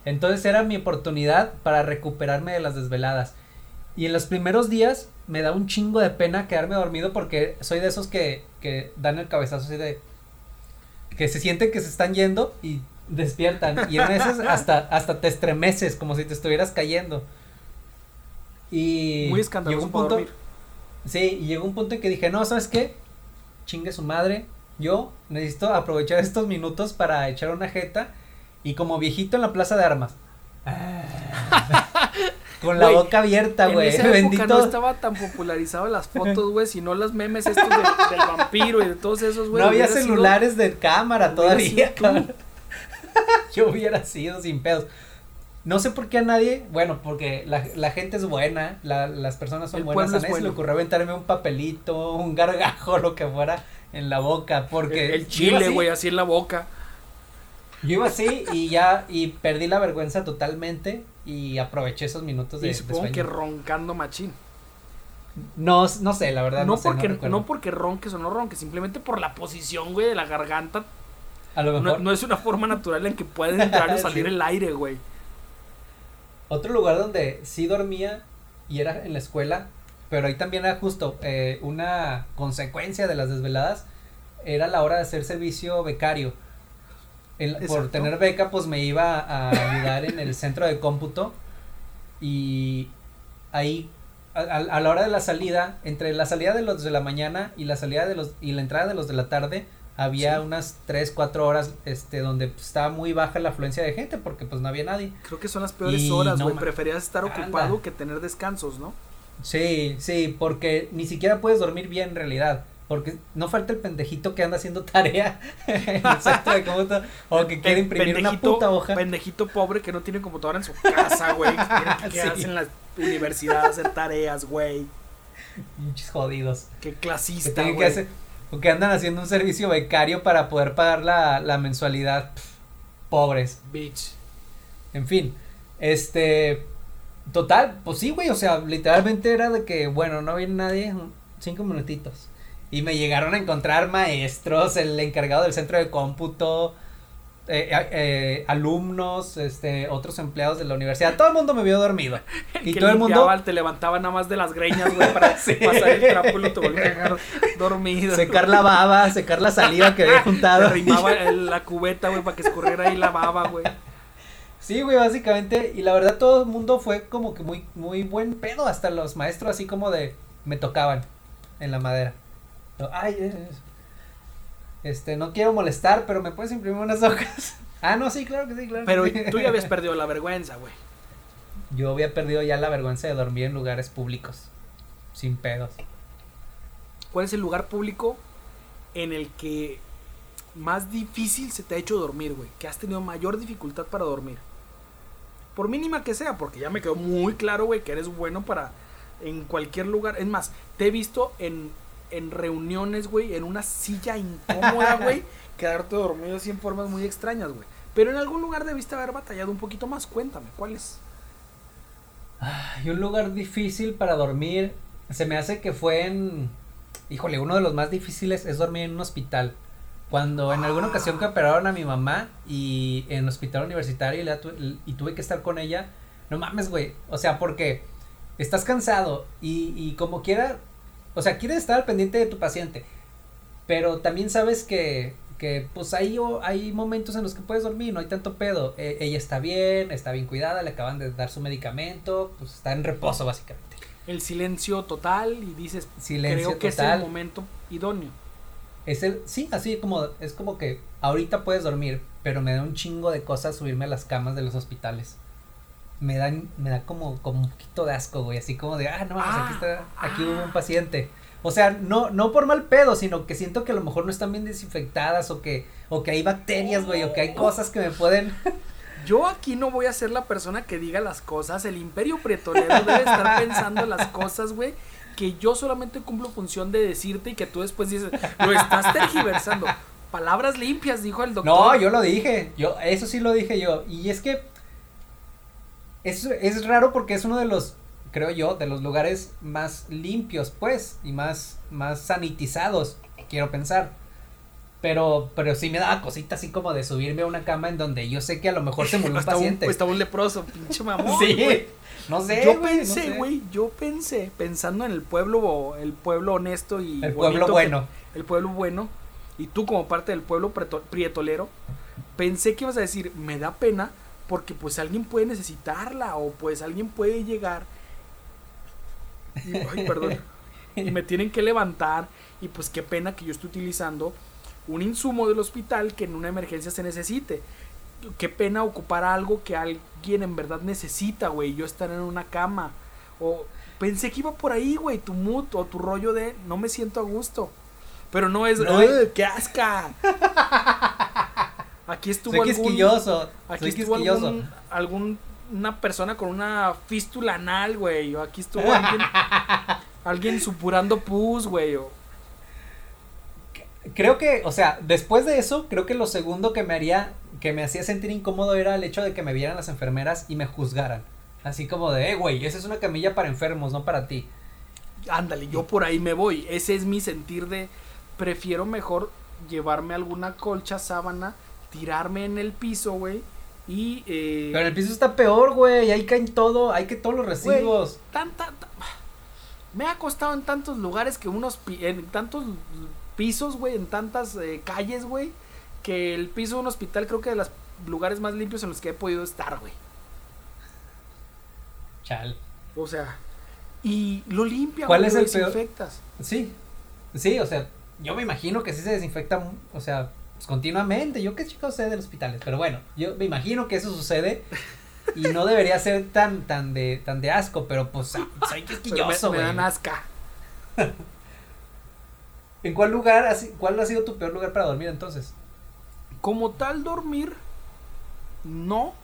Entonces era mi oportunidad para recuperarme de las desveladas. Y en los primeros días me da un chingo de pena quedarme dormido porque soy de esos que, que dan el cabezazo así de... que se sienten que se están yendo y despiertan. Y en esas hasta, hasta te estremeces como si te estuvieras cayendo. Y... Muy llegó escandaloso un punto, dormir. Sí, y llegó un punto en que dije, no, ¿sabes qué? Chingue su madre. Yo necesito aprovechar estos minutos para echar una jeta. Y como viejito en la plaza de armas. Con la Güey, boca abierta, En güey. esa época Bendito. no estaba tan popularizado las fotos, güey, sino los memes estos de- del vampiro y de todos esos, güey. no había hubiera sido- celulares de cámara todavía, cabrón. Yo hubiera sido sin pedos. No sé por qué a nadie, bueno, porque la, la gente es buena, la- las personas son El buenas, a nadie se le bueno. ocurrió aventarme un papelito, un gargajo, lo que fuera en la boca, porque El, el chile, así, güey, así en la boca. Yo iba así y ya, y perdí la vergüenza totalmente y aproveché esos minutos de, Y de supongo sueño. que roncando machín. No, no sé, la verdad. No, No, sé, porque, no, porque ronques o no ronques, simplemente por la posición, güey, de la garganta. A lo No, mejor. no es una forma natural en que puede entrar o salir Sí. el aire, güey. Otro lugar donde sí dormía y era en la escuela, pero ahí también era justo eh, una consecuencia de las desveladas, era la hora de hacer servicio becario. En- por tener beca, pues me iba a ayudar en el centro de cómputo y ahí a, la hora de la salida, entre la salida de los de la mañana y la salida de los y la entrada de los de la tarde, había Sí. unas 3, 4 horas este donde pues, estaba muy baja la afluencia de gente porque pues no había nadie. Creo que son las peores Y horas, no güey. ma- Preferías estar Anda. ocupado que tener descansos, ¿no? Sí, sí, porque ni siquiera puedes dormir bien en realidad. Porque no falta el pendejito que anda haciendo tarea en el centro de cómputo o que quiere imprimir una puta hoja. Pendejito pobre que no tiene computadora en su casa, güey. Que tiene que Sí. en la universidad a hacer tareas, güey. Pinches jodidos. Qué Que clasista, que güey. hacer, o que andan haciendo un servicio becario para poder pagar la, la mensualidad. Pff, pobres. Bitch. En fin, este, total, pues sí, güey, o sea, literalmente era de que, bueno, no viene nadie, cinco minutitos. Y me llegaron a encontrar maestros, el encargado del centro de cómputo, eh, eh, alumnos, este, otros empleados de la universidad, todo el mundo me vio dormido. y que todo el mundo te levantaba nada más de las greñas, güey, para Sí. pasar el trapo y te volvía a dejar dormido. secar la baba, secar la saliva que había juntado. arrimaba el- la cubeta, güey, para que escurriera ahí la baba, güey. Sí, güey, básicamente, y la verdad todo el mundo fue como que muy, muy buen pedo, hasta los maestros así como de, me tocaban en la madera. Ay, es- es- este, no quiero molestar, pero me puedes imprimir unas hojas. ah, no, sí, claro que sí, claro. Pero que sí. tú ya habías perdido la vergüenza, güey. Yo había perdido ya la vergüenza de dormir en lugares públicos, sin pedos. ¿Cuál es el lugar público en el que más difícil se te ha hecho dormir, güey? Que has tenido mayor dificultad para dormir. Por mínima que sea, porque ya me quedó muy claro, güey, que eres bueno para en cualquier lugar. Es más, te he visto en, en reuniones, güey, en una silla incómoda, güey, quedarte dormido así en formas muy extrañas, güey. Pero en algún lugar debiste haber batallado un poquito más. Cuéntame, ¿cuál es? Y un lugar difícil para dormir, se me hace que fue en, híjole, uno de los más difíciles es dormir en un hospital. Cuando en alguna ocasión que operaron a mi mamá y en hospital universitario y, la tu- y tuve que estar con ella, no mames, güey, o sea, porque estás cansado y, y como quiera, o sea, quieres estar al pendiente de tu paciente, pero también sabes que, que pues hay, hay momentos en los que puedes dormir, no hay tanto pedo. Eh, ella está bien, está bien cuidada, le acaban de dar su medicamento, pues está en reposo básicamente. El silencio total y dices, Silencio creo que es el momento idóneo. Es el, sí, así como, es como que ahorita puedes dormir, pero me da un chingo de cosas subirme a las camas de los hospitales. Me dan, me da como, como un poquito de asco, güey, así como de, ah, no mames, aquí está, aquí Ah, hubo ah. un paciente. O sea, no, no por mal pedo, sino que siento que a lo mejor no están bien desinfectadas o que, o que hay bacterias, güey, o que hay cosas que me pueden. Yo aquí no voy a ser la persona que diga las cosas. El imperio pretolero debe estar pensando las cosas, güey. Que yo solamente cumplo función de decirte y que tú después dices, lo estás tergiversando. Palabras limpias, dijo el doctor. No, yo lo dije, yo, eso sí lo dije yo. Y es que es, es raro porque es uno de los, creo yo, de los lugares más limpios, pues, y más, más sanitizados, quiero pensar. Pero, pero sí me daba cosita así como de subirme a una cama en donde yo sé que a lo mejor se murió un paciente. estaba un leproso, pinche mamón. sí, güey. no sé. yo güey, no pensé, sé. güey, yo pensé, pensando en el pueblo, el pueblo honesto y El pueblo que- bueno. el pueblo bueno, y tú como parte del pueblo prietolero, pensé que ibas a decir, me da pena porque pues alguien puede necesitarla o pues alguien puede llegar y, ay, perdón, y me tienen que levantar y pues qué pena que yo esté utilizando un insumo del hospital que en una emergencia se necesite. Qué pena ocupar algo que alguien en verdad necesita, güey, yo estar en una cama. O pensé que iba por ahí, güey, tu mood o tu rollo de no me siento a gusto. Pero no es, No, "Ugh, qué asca. Aquí estuvo Soy algún, aquí soy estuvo quisquilloso. algún, algún una persona con una fístula anal, güey, o aquí estuvo alguien alguien supurando pus, güey, o Creo que, o sea, después de eso, creo que lo segundo que me haría, que me hacía sentir incómodo era el hecho de que me vieran las enfermeras y me juzgaran. Así como de, eh, güey, esa es una camilla para enfermos, no para ti. Ándale, yo por ahí me voy. Ese es mi sentir de prefiero mejor llevarme alguna colcha, sábana, tirarme en el piso, güey. Y eh, Pero en el piso está peor, güey, ahí caen todo, hay que todos los residuos. tan, tan- tan- me ha costado en tantos lugares que unos en tantos pisos, güey, en tantas eh, calles, güey, que el piso de un hospital creo que de los lugares más limpios en los que he podido estar, güey. Chal. O sea, y lo limpia, ¿Cuál es el peor? desinfectas. Sí, sí, o sea, yo me imagino que sí se desinfecta, o sea, pues, continuamente. Yo qué chico sé de los hospitales, pero bueno, yo me imagino que eso sucede y no debería ser tan, tan de, tan de asco, pero pues soy quisquilloso, me, me güey. dan asca. ¿En cuál lugar, ha si- cuál ha sido tu peor lugar para dormir entonces? Como tal dormir, no.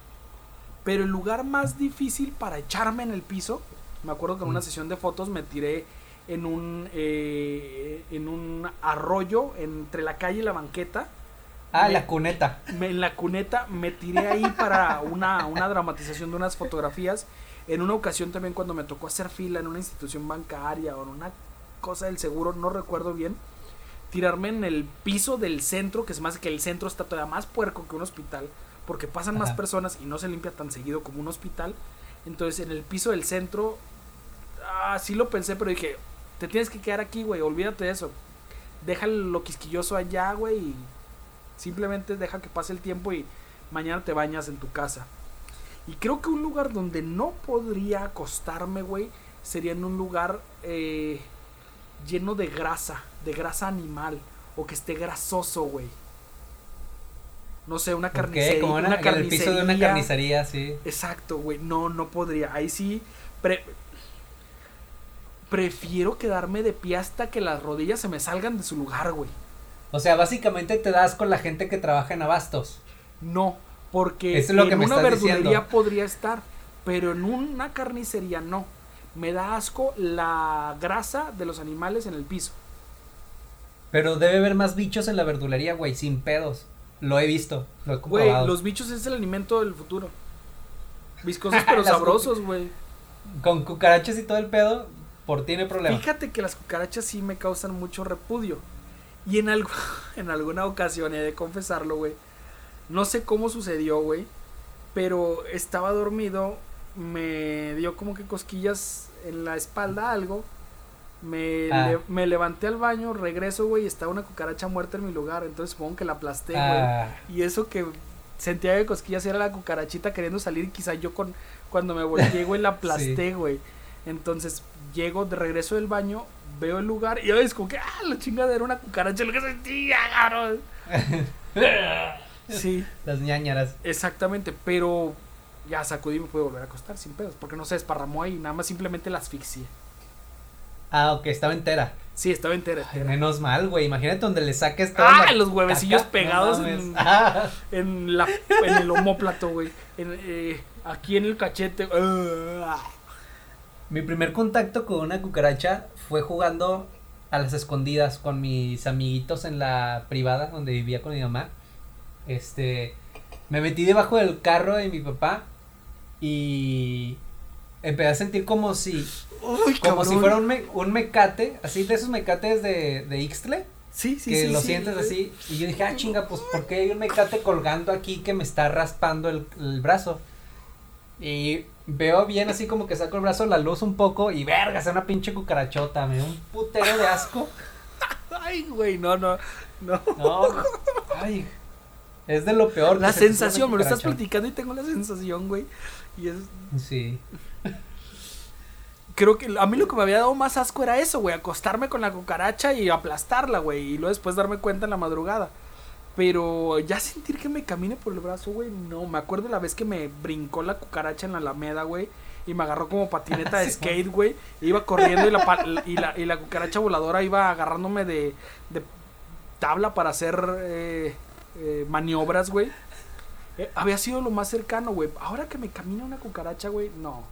Pero el lugar más difícil para echarme en el piso, me acuerdo que en una Mm. sesión de fotos me tiré en un eh, en un arroyo entre la calle y la banqueta. Ah, Me- la cuneta. Me- en la cuneta me tiré ahí para una, una dramatización de unas fotografías. En una ocasión también cuando me tocó hacer fila en una institución bancaria o en una cosa del seguro, no recuerdo bien. Tirarme en el piso del centro, que es más que el centro está todavía más puerco que un hospital, porque pasan más personas y no se limpia tan seguido como un hospital. Entonces en el piso del centro, ah, sí lo pensé, pero dije, te tienes que quedar aquí, güey, olvídate de eso. Deja lo quisquilloso allá, güey, y simplemente deja que pase el tiempo y mañana te bañas en tu casa. Y creo que un lugar donde no podría acostarme, güey, sería en un lugar eh, lleno de grasa, de grasa animal, o que esté grasoso, güey. No sé, una carnicería. como una, una en el piso de una carnicería. carnicería, sí. Exacto, güey. No, no podría. Ahí sí. pre- prefiero quedarme de pie hasta que las rodillas se me salgan de su lugar, güey. O sea, básicamente te das con la gente que trabaja en abastos. No, porque Eso es lo en que me una verdulería diciendo. podría estar, pero en una carnicería no. Me da asco la grasa de los animales en el piso. Pero debe haber más bichos en la verdulería, güey, sin pedos. Lo he visto, lo he Güey, los bichos es el alimento del futuro. Viscosos pero sabrosos, güey. Con cucarachas y todo el pedo, por ti no hay problema. Fíjate que las cucarachas sí me causan mucho repudio. Y en, algo, en alguna ocasión, he de confesarlo, güey. No sé cómo sucedió, güey. Pero estaba dormido. Me dio como que cosquillas en la espalda, algo. Me, Ah. le- me levanté al baño, regreso, güey. y Estaba una cucaracha muerta en mi lugar. Entonces supongo que la aplasté, güey. Ah, Y eso que sentía de cosquillas era la cucarachita queriendo salir. Y quizá yo con cuando me volteé, güey, la aplasté, güey. Entonces llego de regreso del baño, veo el lugar y ves como que, ah, la chingada era una cucaracha, lo que sentía, cabrón. Sí, las ñañaras. exactamente, pero Ya sacudí y me pude volver a acostar sin pedos. Porque no se desparramó y nada más simplemente la asfixié. Ah, ok, estaba entera. Sí, estaba entera. Ay, entera. menos mal, güey. Imagínate donde le saques toda Ah, los huevecillos caca. pegados No en- Ah. En, la, en el homóplato, güey. En, eh, aquí en el cachete. Ah. Mi primer contacto con una cucaracha fue jugando a las escondidas con mis amiguitos en la privada donde vivía con mi mamá. Este, me metí debajo del carro de mi papá y empecé a sentir como si, Uy, como si fuera un, me- un mecate, así de esos mecates de, de Ixtle, Sí, sí, que sí. lo sientes así. Y yo dije, ah, chinga, pues, ¿por qué hay un mecate colgando aquí que me está raspando el, el brazo? Y veo bien así como que saco el brazo, la luz un poco y verga, es una pinche cucarachota, me dio un putero de asco. Ay, güey, no, no. No. No, ay, es de lo peor. La sensación, me lo estás platicando y tengo la sensación, güey. Y es. Sí. Creo que a mí lo que me había dado más asco era eso, güey. Acostarme con la cucaracha y aplastarla, güey. Y luego después darme cuenta en la madrugada. Pero ya sentir que me camine por el brazo, güey, no. Me acuerdo la vez que me brincó la cucaracha en la alameda, güey. Y me agarró como patineta de skate, güey. Iba corriendo y la, y, la, y la cucaracha voladora iba agarrándome de, de tabla para hacer eh, eh, maniobras, güey. Eh, había sido lo más cercano, güey. Ahora que me camina una cucaracha, güey, no.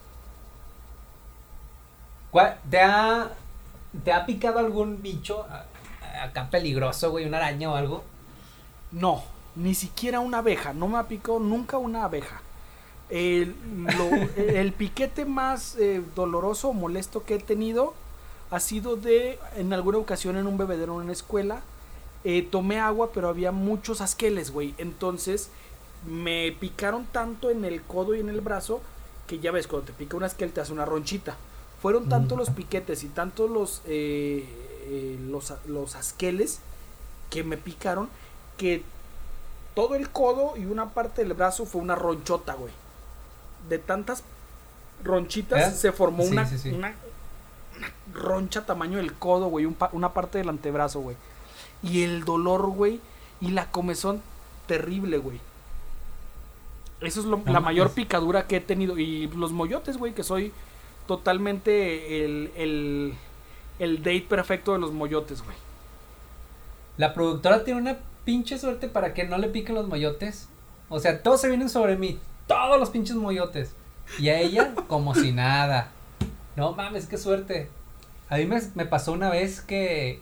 ¿Cuál- ¿Te ha, ¿Te ha picado algún bicho acá peligroso, güey? ¿Una araña o algo? No, ni siquiera una abeja. No me ha picado nunca una abeja. El, lo- el piquete más eh, doloroso o molesto que he tenido ha sido de, en alguna ocasión en un bebedero en una escuela, eh, tomé agua, pero había muchos asqueles, güey. Entonces me picaron tanto en el codo y en el brazo que ya ves, cuando te pica un asquel te hace una ronchita. Fueron tanto Mm. los piquetes y tanto los, eh, los, los asqueles que me picaron que todo el codo y una parte del brazo fue una ronchota, güey. De tantas ronchitas ¿Eh? se formó Sí, una, sí, sí. una una roncha tamaño del codo, güey, un pa- una parte del antebrazo, güey. Y el dolor, güey, y la comezón terrible, güey. Eso es lo- la mayor picadura que he tenido. Y los moyotes, güey, que soy totalmente el, el, el date perfecto de los moyotes, güey. La productora tiene una pinche suerte para que no le piquen los moyotes. O sea, todos se vienen sobre mí. Todos los pinches moyotes. Y a ella, como si nada. No mames, qué suerte. A mí me, pasó una vez que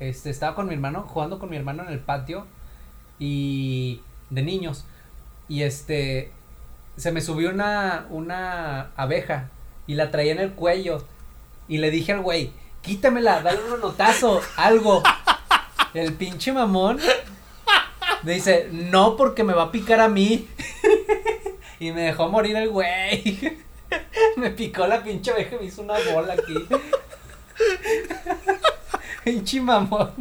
este, estaba con mi hermano, jugando con mi hermano en el patio. Y. de niños. Y este. Se me subió una, una abeja. Y la traía en el cuello. Y le dije al güey, quítamela, dale un manotazo, algo. El pinche mamón dice, no porque me va a picar a mí. y me dejó morir el güey. me picó la pinche abeja y me hizo una bola aquí. pinche mamón.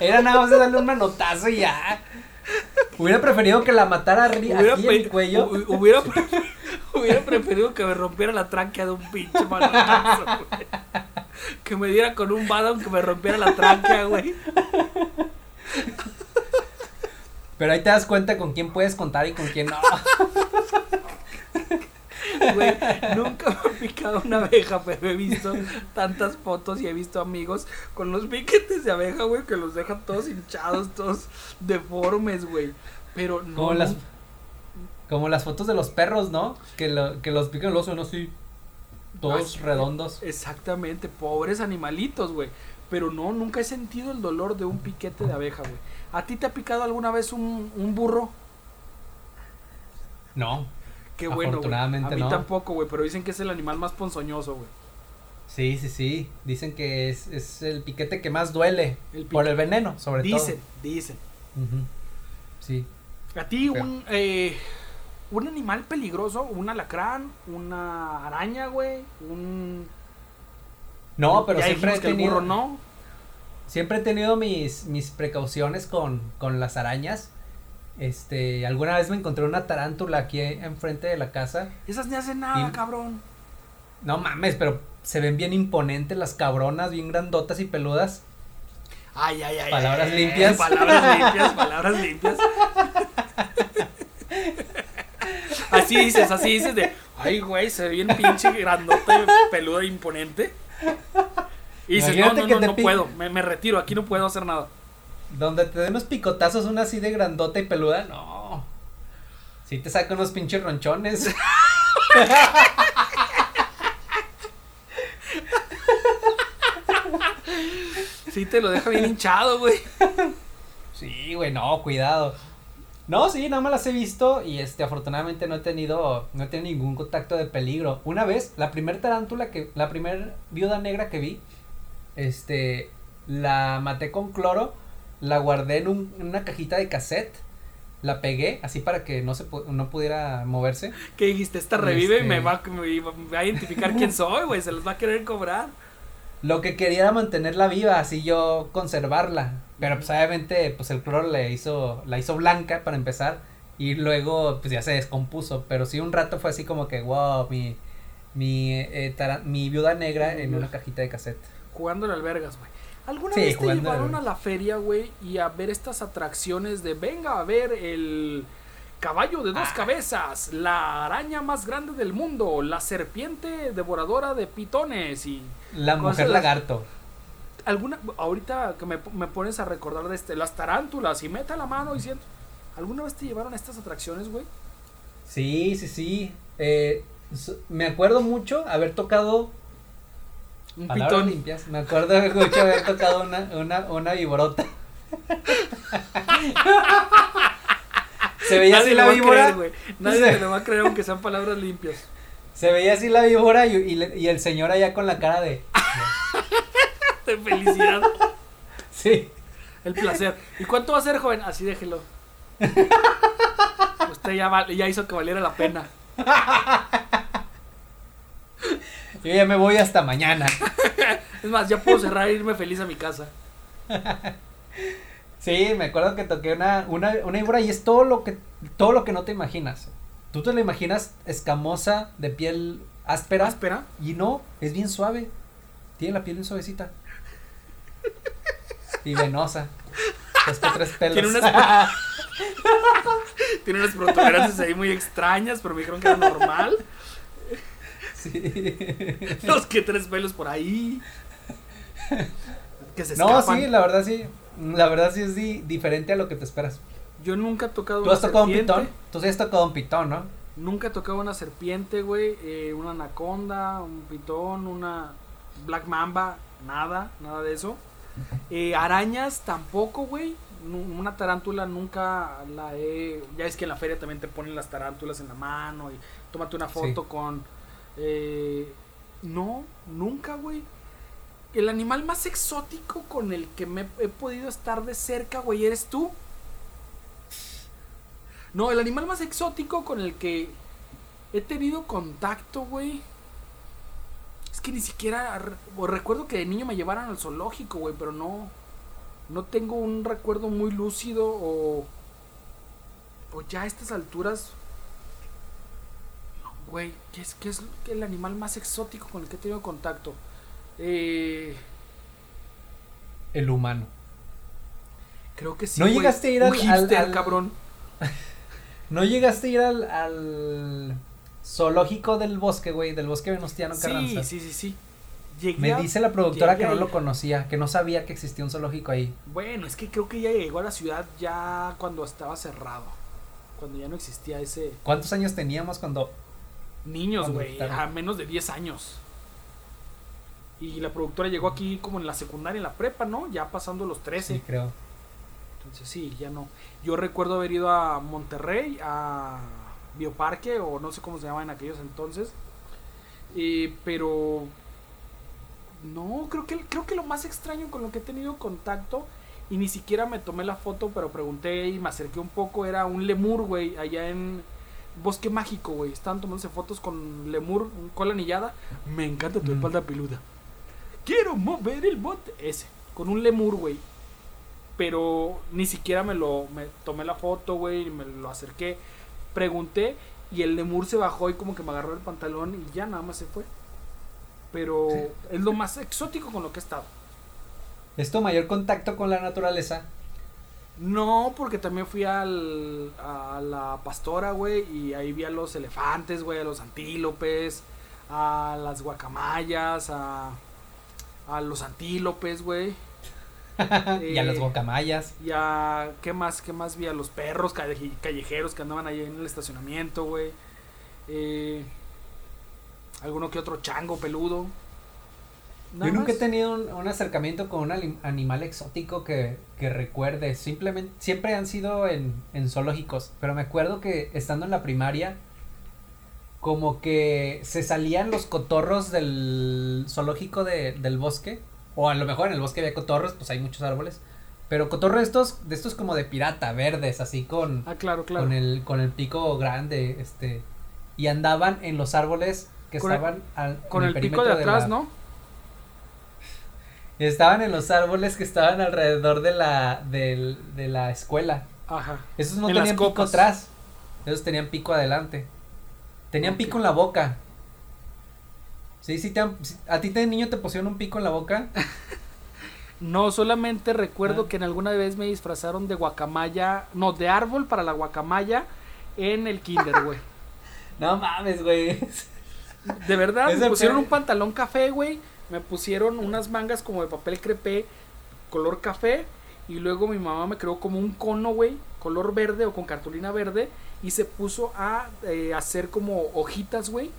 Era nada más de darle un manotazo y ya. Hubiera preferido que la matara aquí en pe- cuello. hu- hubiera, hubiera preferido que me rompiera la tráquea de un pinche manotazo, güey. Que me diera con un badón que me rompiera la tráquea, güey. Pero ahí te das cuenta con quién puedes contar y con quién no. Güey, nunca me ha picado una abeja, pero he visto tantas fotos y he visto amigos con los piquetes de abeja, güey, que los dejan todos hinchados, todos deformes, güey. Pero no. Como las, como las fotos de los perros, ¿no? Que, lo, que los pican los ojos así. Todos redondos. Exactamente, pobres animalitos, güey. Pero no, nunca he sentido el dolor de un piquete de abeja, güey. ¿A ti te ha picado alguna vez un, un burro? No. Qué bueno, güey. Afortunadamente A mí no. tampoco, güey, pero dicen que es el animal más ponzoñoso, güey. Sí, sí, sí. Dicen que es, es el piquete que más duele. El por el veneno, sobre Dicen, dicen. todo. Ujú. Sí. A ti Feo. un, eh, un animal peligroso, un alacrán, una araña, güey, un... No, pero Ya siempre he que el burro no. Siempre he tenido mis, mis precauciones con, con las arañas. Este, alguna vez me encontré una tarántula aquí enfrente de la casa. Esas ni hacen nada, Y- cabrón. No mames, pero se ven bien imponentes las cabronas, bien grandotas y peludas. Ay, ay, ay. Palabras ay, limpias. Palabras limpias, palabras limpias. Así dices, así dices de, ay, güey, se ve bien pinche grandote, peludo e imponente. Y dices, no, Imagínate no, que no, no pi- puedo, me, me retiro, aquí no puedo hacer nada. Donde te den unos picotazos, una así de grandota y peluda, no. Sí te saca unos pinches ronchones. Sí, te lo deja bien hinchado, güey. Sí, güey, no, cuidado. No, sí, nada más las he visto y este, afortunadamente no he tenido, no he tenido ningún contacto de peligro. Una vez, la primer tarántula que, la primer viuda negra que vi, este, la maté con cloro, la guardé en, un- en una cajita de cassette, la pegué así para que no se, no pudiera moverse. ¿Qué dijiste? Esta revive y Este- me va, me va a identificar quién soy, güey, se los va a querer cobrar. Lo que quería era mantenerla viva, así yo conservarla. Pero pues obviamente pues el cloro le hizo, la hizo blanca para empezar. Y luego pues ya se descompuso. Pero sí un rato fue así como que wow, mi, mi, eh, mi viuda negra en una cajita de cassette. Jugando en albergas, güey. ¿Alguna Sí, vez te llevaron a la feria, güey, y a ver estas atracciones de venga a ver el caballo de dos Ah. cabezas, la araña más grande del mundo, la serpiente devoradora de pitones y La mujer lagarto. alguna ahorita que me, me pones a recordar de este las tarántulas y meta la mano y siento ¿Alguna vez te llevaron a estas atracciones, güey? Sí, sí, sí. Eh, me acuerdo mucho haber tocado Un palabras pitón. limpias. Me acuerdo mucho haber tocado una, una, una víborota. Se veía Nadie así la va víbora. creer. Nadie Sí. te lo va a creer aunque sean palabras limpias. Se veía así la víbora y, y el señor allá con la cara de. De felicidad. Sí. El placer. ¿Y cuánto va a ser, joven? Así déjelo. Usted ya, val- ya hizo que valiera la pena. Yo ya me voy hasta mañana. Es más, ya puedo cerrar e irme feliz a mi casa. Sí, me acuerdo que toqué una, una, una víbora y es todo lo que todo lo que no te imaginas. Tú te la imaginas escamosa, de piel áspera. Espera. Y no, es bien suave. Tiene la piel bien suavecita. Y venosa. Tres pelos. Tiene unas- Tiene unas protuberancias ahí muy extrañas, pero me dijeron que era normal. Sí. Los que tres pelos por ahí. Que se No, escapan. sí, la verdad sí. La verdad sí es di- diferente a lo que te esperas. Yo nunca he tocado ¿Tú una has tocado un pitón? Tú sí has tocado un pitón, ¿no? Nunca he tocado una serpiente, güey. eh, una anaconda, un pitón, una black mamba. Nada, nada de eso. Eh, arañas tampoco, güey. Una tarántula nunca la he. Ya es que en la feria también te ponen las tarántulas en la mano y tómate una foto con. Eh, no, nunca, güey. El animal más exótico con el que me he podido estar de cerca, güey, eres tú. No, el animal más exótico con el que he tenido contacto, güey. Es que ni siquiera recuerdo que de niño me llevaran al zoológico, güey, pero no. No tengo un recuerdo muy lúcido o. O ya a estas alturas. Güey, ¿qué es, qué es el animal más exótico con el que he tenido contacto? Eh, El humano. creo que sí. ¿No llegaste a ir al- al- hipster, al- cabrón. ¿No llegaste a ir al, al zoológico del bosque, güey? Del bosque Venustiano Sí, Carranza. sí, sí, sí. Llegué Me a- dice la productora que no lo conocía, que no sabía que existía un zoológico ahí. Bueno, es que creo que ya llegó a la ciudad ya cuando estaba cerrado. Cuando ya no existía ese ¿Cuántos años teníamos cuando niños, güey, a menos de 10 años. Y la productora llegó aquí como en la secundaria, en la prepa, ¿no? Ya pasando los 13. Sí, creo. Entonces sí, ya no. Yo recuerdo haber ido a Monterrey, a Bioparque, o no sé cómo se llama en aquellos entonces. Eh, pero no, creo que creo que lo más extraño con lo que he tenido contacto y ni siquiera me tomé la foto, pero pregunté y me acerqué un poco, era un lemur, güey, allá en Bosque Mágico, güey. Estaban tomándose fotos con lemur, un cola anillada. Me encanta tu Mm. espalda peluda. Quiero mover el bote. Ese, con un lemur, güey. Pero ni siquiera me lo me tomé la foto, güey, y me lo acerqué. Pregunté y el lemur se bajó y como que me agarró el pantalón y ya nada más se fue. Pero es lo más exótico con lo que he estado. Es tu mayor contacto con la naturaleza. No, porque también fui al, a la pastora, güey, y ahí vi a los elefantes, güey, a los antílopes, a las guacamayas, a, a los antílopes, güey. y a los Eh, guacamayas. Y a, ¿qué más? ¿Qué más vi? A los perros calle- callejeros que andaban ahí en el estacionamiento, güey. Eh, alguno que otro chango peludo. Nada Yo nunca he tenido un, un acercamiento con un animal exótico que, que recuerde. Simplemente, siempre han sido en, en zoológicos. Pero me acuerdo que estando en la primaria, como que se salían los cotorros del zoológico de- del bosque. O a lo mejor en el bosque había cotorros, pues hay muchos árboles. Pero cotorros de estos, de estos como de pirata, verdes, así con, Ah, claro, claro. con el, con el pico grande, este. Y andaban en los árboles que Con el- estaban al, Con el pico de atrás, la- ¿no? Estaban en los árboles que estaban alrededor de la, del- de la escuela. Ajá. Esos no En tenían pico atrás. Esos tenían pico adelante. Tenían pico en la boca. Sí, sí, te han- ¿A ti de niño te pusieron un pico en la boca? No, solamente recuerdo Ah. que en alguna vez me disfrazaron de guacamaya, no, de árbol para la guacamaya en el kinder, güey. No mames, güey. De verdad, me pusieron un pantalón café, güey. Me pusieron unas mangas como de papel crepé, color café. Y luego mi mamá me creó como un cono, güey, color verde o con cartulina verde. Y se puso a eh, hacer como hojitas, güey.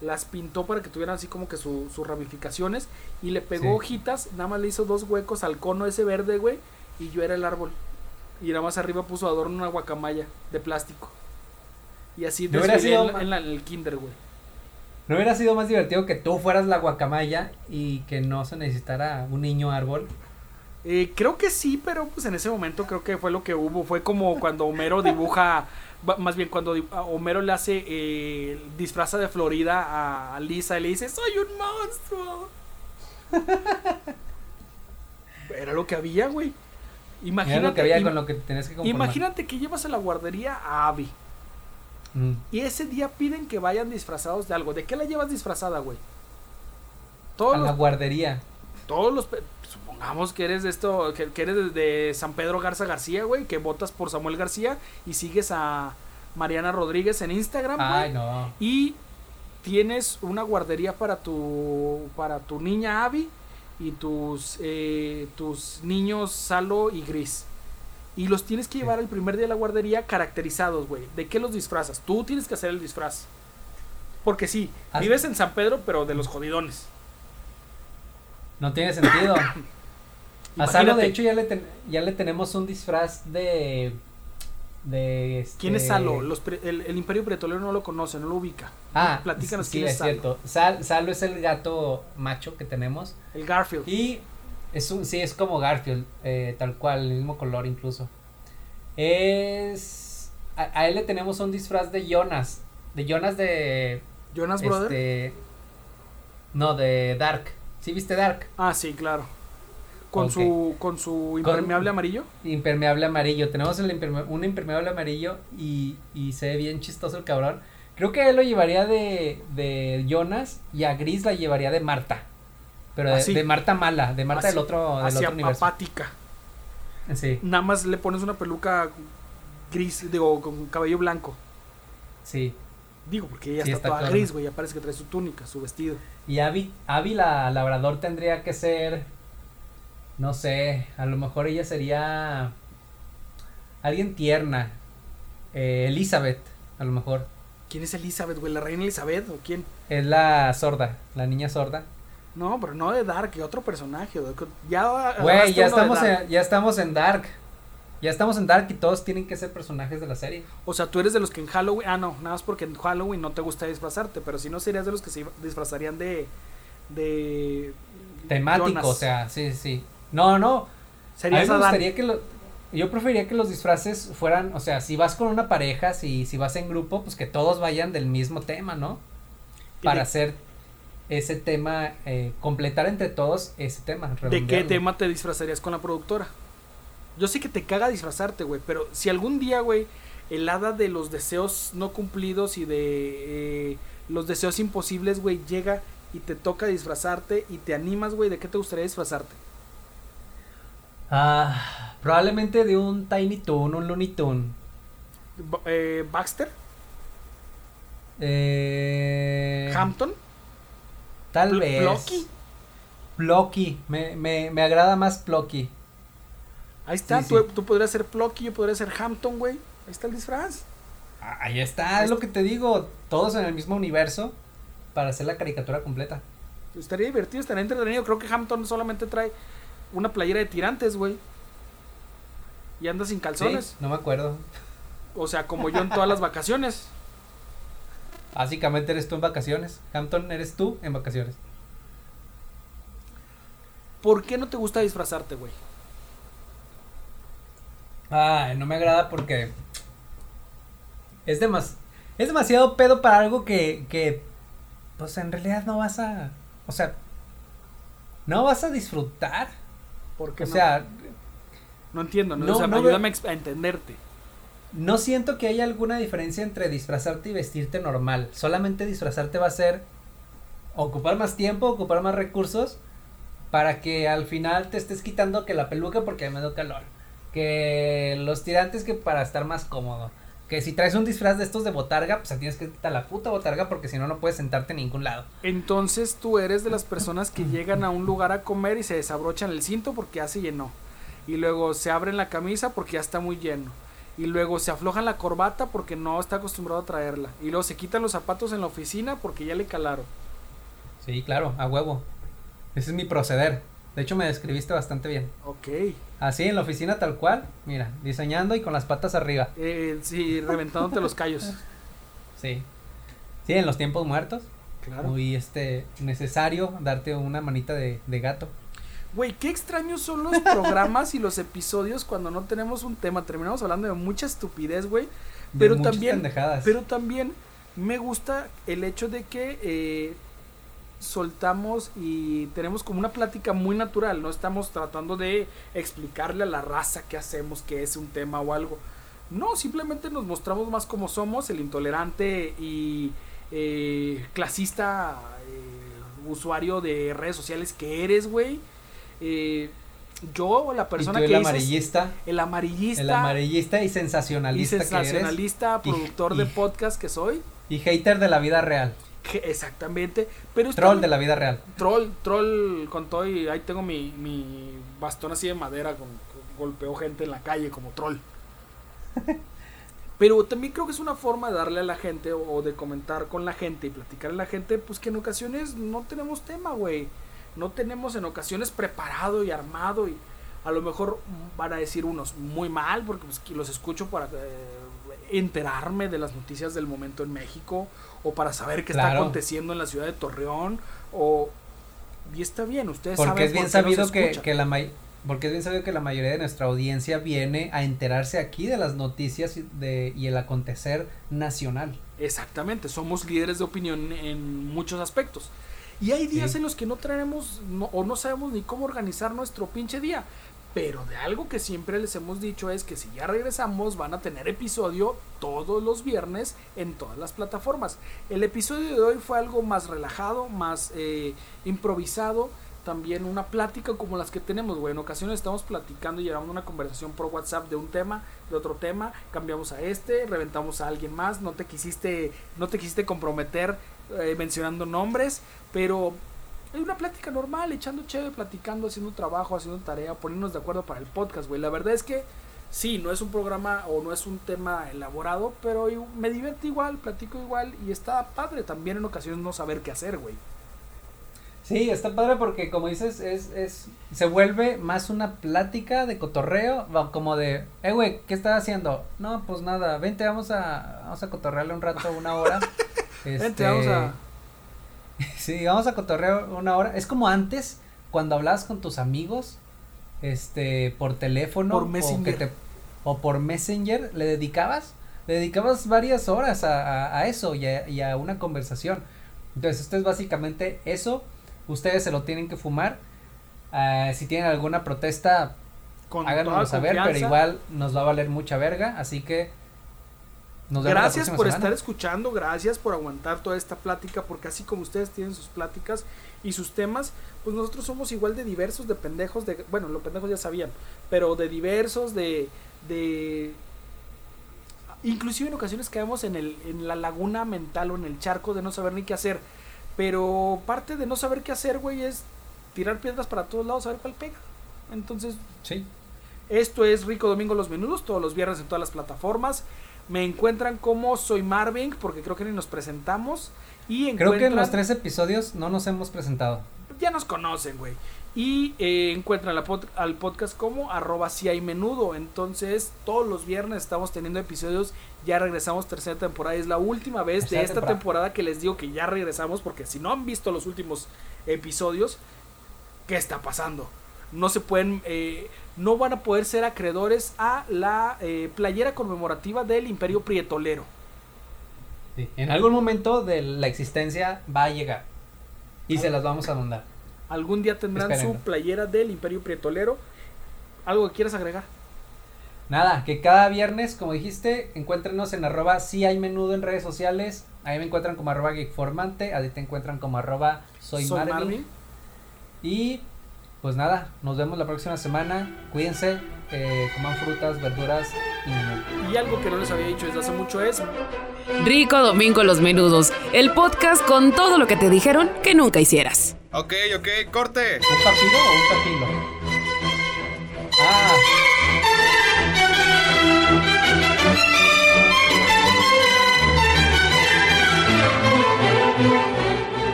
Las pintó para que tuvieran así como que su- sus ramificaciones. Y le pegó Sí. hojitas, nada más le hizo dos huecos al cono ese verde, güey. Y yo era el árbol. Y nada más arriba puso adorno una guacamaya de plástico. Y así No desfilé en, ma- en la- en el kinder, güey. ¿No hubiera sido más divertido que tú fueras la guacamaya y que no se necesitara un niño árbol? Eh, creo que sí, pero pues en ese momento creo que fue lo que hubo. Fue como cuando Homero dibuja, más bien cuando Homero le hace eh, disfraza de Florida a, Lisa y le dice, soy un monstruo. Era lo que había, güey. Imagínate, Era lo que había con lo que tenías que imagínate que llevas a la guardería a Abby Mm. y ese día piden que vayan disfrazados de algo. ¿De qué la llevas disfrazada, güey? Todos A la guardería. todos los supongamos que eres de esto que, que eres de, de San Pedro Garza García güey que votas por Samuel García y sigues a Mariana Rodríguez en Instagram güey, Ay, no. y tienes una guardería para tu para tu niña Abby y tus eh, tus niños Salo y Gris y los tienes que llevar el primer día a la guardería caracterizados güey de qué los disfrazas tú tienes que hacer el disfraz porque sí Haz- vives en San Pedro pero de los jodidones No tiene sentido. A Salo, de hecho, ya le, ten- ya le tenemos un disfraz de. de este- ¿Quién es Salo? Los el, el Imperio Pretolero no lo conoce, no lo ubica. Ah, Platícanos sí, quién es es Salo. cierto. Sal- Salo es el gato macho que tenemos. El Garfield. Y es un, sí, es como Garfield, eh, tal cual, el mismo color incluso. Es. A, a él le tenemos un disfraz de Jonas. De Jonas de. Jonas Brother. Este. No, de Dark. ¿Sí viste Dark? Ah, sí, claro. Con su con su impermeable amarillo. Impermeable amarillo. Tenemos el imperme- un impermeable amarillo y, y se ve bien chistoso el cabrón. Creo que él lo llevaría de, de Jonas y a Gris la llevaría de Marta. Pero de, Así. de Marta mala, de Marta Así- del otro, del hacia otro universo. apática. Sí, Nada más le pones una peluca gris, digo, con cabello blanco. sí. Digo, porque ella Sí, está, está toda claro. gris, güey. Ya parece que trae su túnica, su vestido. Y Abby, Abby la labrador tendría que ser, no sé, a lo mejor ella sería alguien tierna. Eh, Elizabeth, a lo mejor. ¿Quién es Elizabeth, güey? ¿La reina Elizabeth o quién? Es la sorda, la niña sorda. No, pero no de Dark, otro personaje. Ya Güey, ya estamos, en, ya estamos en Dark. Ya estamos en Dark y todos tienen que ser personajes de la serie. O sea, tú eres de los que en Halloween. Ah, no, nada más porque en Halloween no te gusta disfrazarte. Pero si no, serías de los que se disfrazarían de. de. Temático, Jonas. o sea, sí, sí. No, no. A mí me gustaría que lo, yo preferiría que los disfraces fueran, o sea, si vas con una pareja, si, si vas en grupo, pues que todos vayan del mismo tema, ¿no? ¿Y Para hacer ese tema, eh, completar entre todos ese tema. ¿De qué tema te disfrazarías con la productora? Yo sé que te caga disfrazarte, güey, pero si algún día, güey, el hada de los deseos no cumplidos y de eh, los deseos imposibles, güey, llega y te toca disfrazarte y te animas, güey, ¿de qué te gustaría disfrazarte? Ah, probablemente de un Tiny Toon, un Looney Toon. Eh, Baxter, Eh, Hampton, Tal Pl- vez. Plucky. Plucky. Me, me, me agrada más Plucky. Ahí está, Sí, tú, sí. tú podrías ser Plucky, yo podría ser Hampton, güey. Ahí está el disfraz. Ah, Ahí está, es lo que te digo. Todos en el mismo universo para hacer la caricatura completa. Estaría divertido, estaría entretenido. Creo que Hampton solamente trae una playera de tirantes, güey. Y anda sin calzones. Sí, no me acuerdo. O sea, como yo en todas las vacaciones. Básicamente eres tú en vacaciones. Hampton eres tú en vacaciones. ¿Por qué no te gusta disfrazarte, güey? Ay, no me agrada porque es demas es demasiado pedo para algo que que pues en realidad no vas a, o sea, no vas a disfrutar. Porque O sea, no entiendo, no, no, o sea, no ayúdame a entenderte. No siento que haya alguna diferencia entre disfrazarte y vestirte normal. Solamente disfrazarte va a ser ocupar más tiempo, ocupar más recursos para que al final te estés quitando que la peluca porque me da calor, que los tirantes que para estar más cómodo, que si traes un disfraz de estos de botarga, pues tienes que quitar la puta botarga porque si no no puedes sentarte en ningún lado. Entonces tú eres de las personas que llegan a un lugar a comer y se desabrochan el cinto porque ya se llenó. Y luego se abren la camisa porque ya está muy lleno. Y luego se aflojan la corbata porque no está acostumbrado a traerla. Y luego se quitan los zapatos en la oficina porque ya le calaron. Sí, claro, a huevo. Ese es mi proceder. De hecho me describiste bastante bien. Ok. Así en la oficina tal cual, mira, diseñando y con las patas arriba. Eh, sí, reventándote los callos. Sí. Sí, en los tiempos muertos. Claro. Muy este necesario darte una manita de, de gato. Güey, qué extraños son los programas y los episodios cuando no tenemos un tema. Terminamos hablando de mucha estupidez, güey. Pero también, pendejadas. pero también me gusta el hecho de que eh, soltamos y tenemos como una plática muy natural. No estamos tratando de explicarle a la raza qué hacemos, qué es un tema o algo. No, simplemente nos mostramos más como somos, el intolerante y eh, clasista eh, usuario de redes sociales que eres, güey. Eh, yo, la y persona tú el que dices- amarillista, el amarillista, el amarillista y y sensacionalista, que sensacionalista, Y- productor de y- podcast que soy. y hater de la vida real, Que exactamente. Pero troll de la vida real. Troll, troll con todo y ahí tengo mi, mi bastón así de madera con, con- golpeo gente en la calle como troll. Pero también creo que es una forma de darle a la gente o, o de comentar con la gente y platicar a la gente, pues que en ocasiones no tenemos tema, güey. No tenemos en ocasiones preparado y armado y a lo mejor van a decir unos muy mal porque pues, los escucho para eh, enterarme de las noticias del momento en México o para saber qué está aconteciendo en la ciudad de Torreón o y está bien, ustedes Porque saben es bien por sabido que, que la porque es bien sabido que la mayoría de nuestra audiencia viene a enterarse aquí de las noticias y de y el acontecer nacional. Exactamente, somos líderes de opinión en muchos aspectos. Y hay días Sí. en los que no tenemos no- o no sabemos ni cómo organizar nuestro pinche día. Pero de algo que siempre les hemos dicho es que si ya regresamos van a tener episodio todos los viernes en todas las plataformas. El episodio de hoy fue algo más relajado, más eh, improvisado. También una plática como las que tenemos, güey. En ocasiones estamos platicando y llevando una conversación por WhatsApp de un tema, de otro tema, cambiamos a este, reventamos a alguien más, no te quisiste, no te quisiste comprometer eh, mencionando nombres, pero hay una plática normal, echando chévere, platicando, haciendo trabajo, haciendo tarea, poniéndonos de acuerdo para el podcast, güey. La verdad es que sí, no es un programa o no es un tema elaborado, pero me divierte igual, platico igual y está padre también en ocasiones no saber qué hacer, güey. Sí, está padre porque como dices, es, es, se vuelve más una plática de cotorreo, como de, eh güey, ¿qué estás haciendo? No, pues nada, vente, vamos a, vamos a cotorrearle un rato, una hora. Vente, Este, vamos a... Sí, vamos a cotorrear una hora. Es como antes, cuando hablabas con tus amigos, este, por teléfono. Por O, que Messenger. te- o por Messenger, le dedicabas, le dedicabas varias horas a, a- a eso y a, y a una conversación. Entonces, esto es básicamente eso. Ustedes se lo tienen que fumar. Ah, si tienen alguna protesta, Con háganoslo saber, pero igual nos va a valer mucha verga. Así que Gracias por semana. estar escuchando, gracias por aguantar toda esta plática, porque así como ustedes tienen sus pláticas y sus temas, pues nosotros somos igual de diversos, de pendejos, de, bueno, los pendejos ya sabían, pero de diversos, de, de, inclusive en ocasiones caemos en, el, en la laguna mental o en el charco de no saber ni qué hacer, pero parte de no saber qué hacer, güey, es tirar piedras para todos lados a ver cuál pega. Entonces, Sí. esto es Rico Domingo Los Menudos, todos los viernes en todas las plataformas. Me encuentran como Soy Marvin, porque creo que ni nos presentamos. Y Creo que en los tres episodios no nos hemos presentado. Ya nos conocen, güey. Y eh, encuentran la pod- al podcast como arroba si hay menudo. Entonces, todos los viernes estamos teniendo episodios. Ya regresamos tercera temporada. Es la última vez Tercera de esta temporada. temporada que les digo que ya regresamos. Porque si no han visto los últimos episodios, ¿qué está pasando? No se pueden, eh, no van a poder ser acreedores a la eh, playera conmemorativa del Imperio Prietolero. Sí. En algún momento de la existencia va a llegar. Y se las vamos a mandar. Algún día tendrán su playera del Imperio Prietolero. ¿Algo que quieras agregar? Nada, que cada viernes, como dijiste, encuéntrenos en arroba si hay menudo en redes sociales. Ahí me encuentran como arroba geekformante. Ahí te encuentran como arroba soy, Marvin. Y pues nada, nos vemos la próxima semana. Cuídense, eh, coman frutas, verduras y Y algo que no les había dicho desde hace mucho es Rico Domingo Los Menudos, el podcast con todo lo que te dijeron que nunca hicieras. Ok, ok, corte. ¿Un papilo o un tapilo? Ah.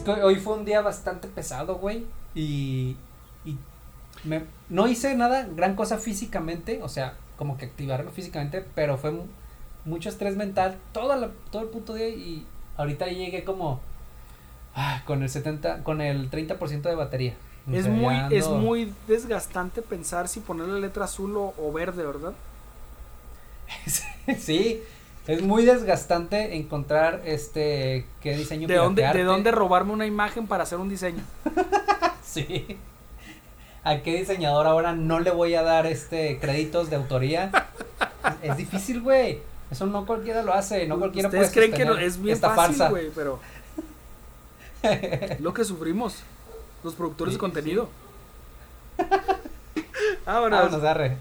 Es que hoy fue un día bastante pesado, güey. Y. y me- no hice nada, gran cosa físicamente. O sea, como que activarme físicamente. Pero fue mu- mucho estrés mental la- todo el puto día. Y ahorita llegué como. ah, con el 70, con el 30% de batería. Es muy es muy desgastante pensar si ponerle letra azul o, o verde, ¿verdad? sí, es muy desgastante encontrar este qué diseño ¿De dónde, de dónde robarme una imagen para hacer un diseño? Sí. ¿A qué diseñador ahora no le voy a dar este créditos de autoría? es, es difícil, güey. Eso no cualquiera lo hace, no cualquiera puede Ustedes creen que no- es bien fácil, güey, pero lo que sufrimos los productores Sí, de contenido. Vámonos. Vámonos, arre.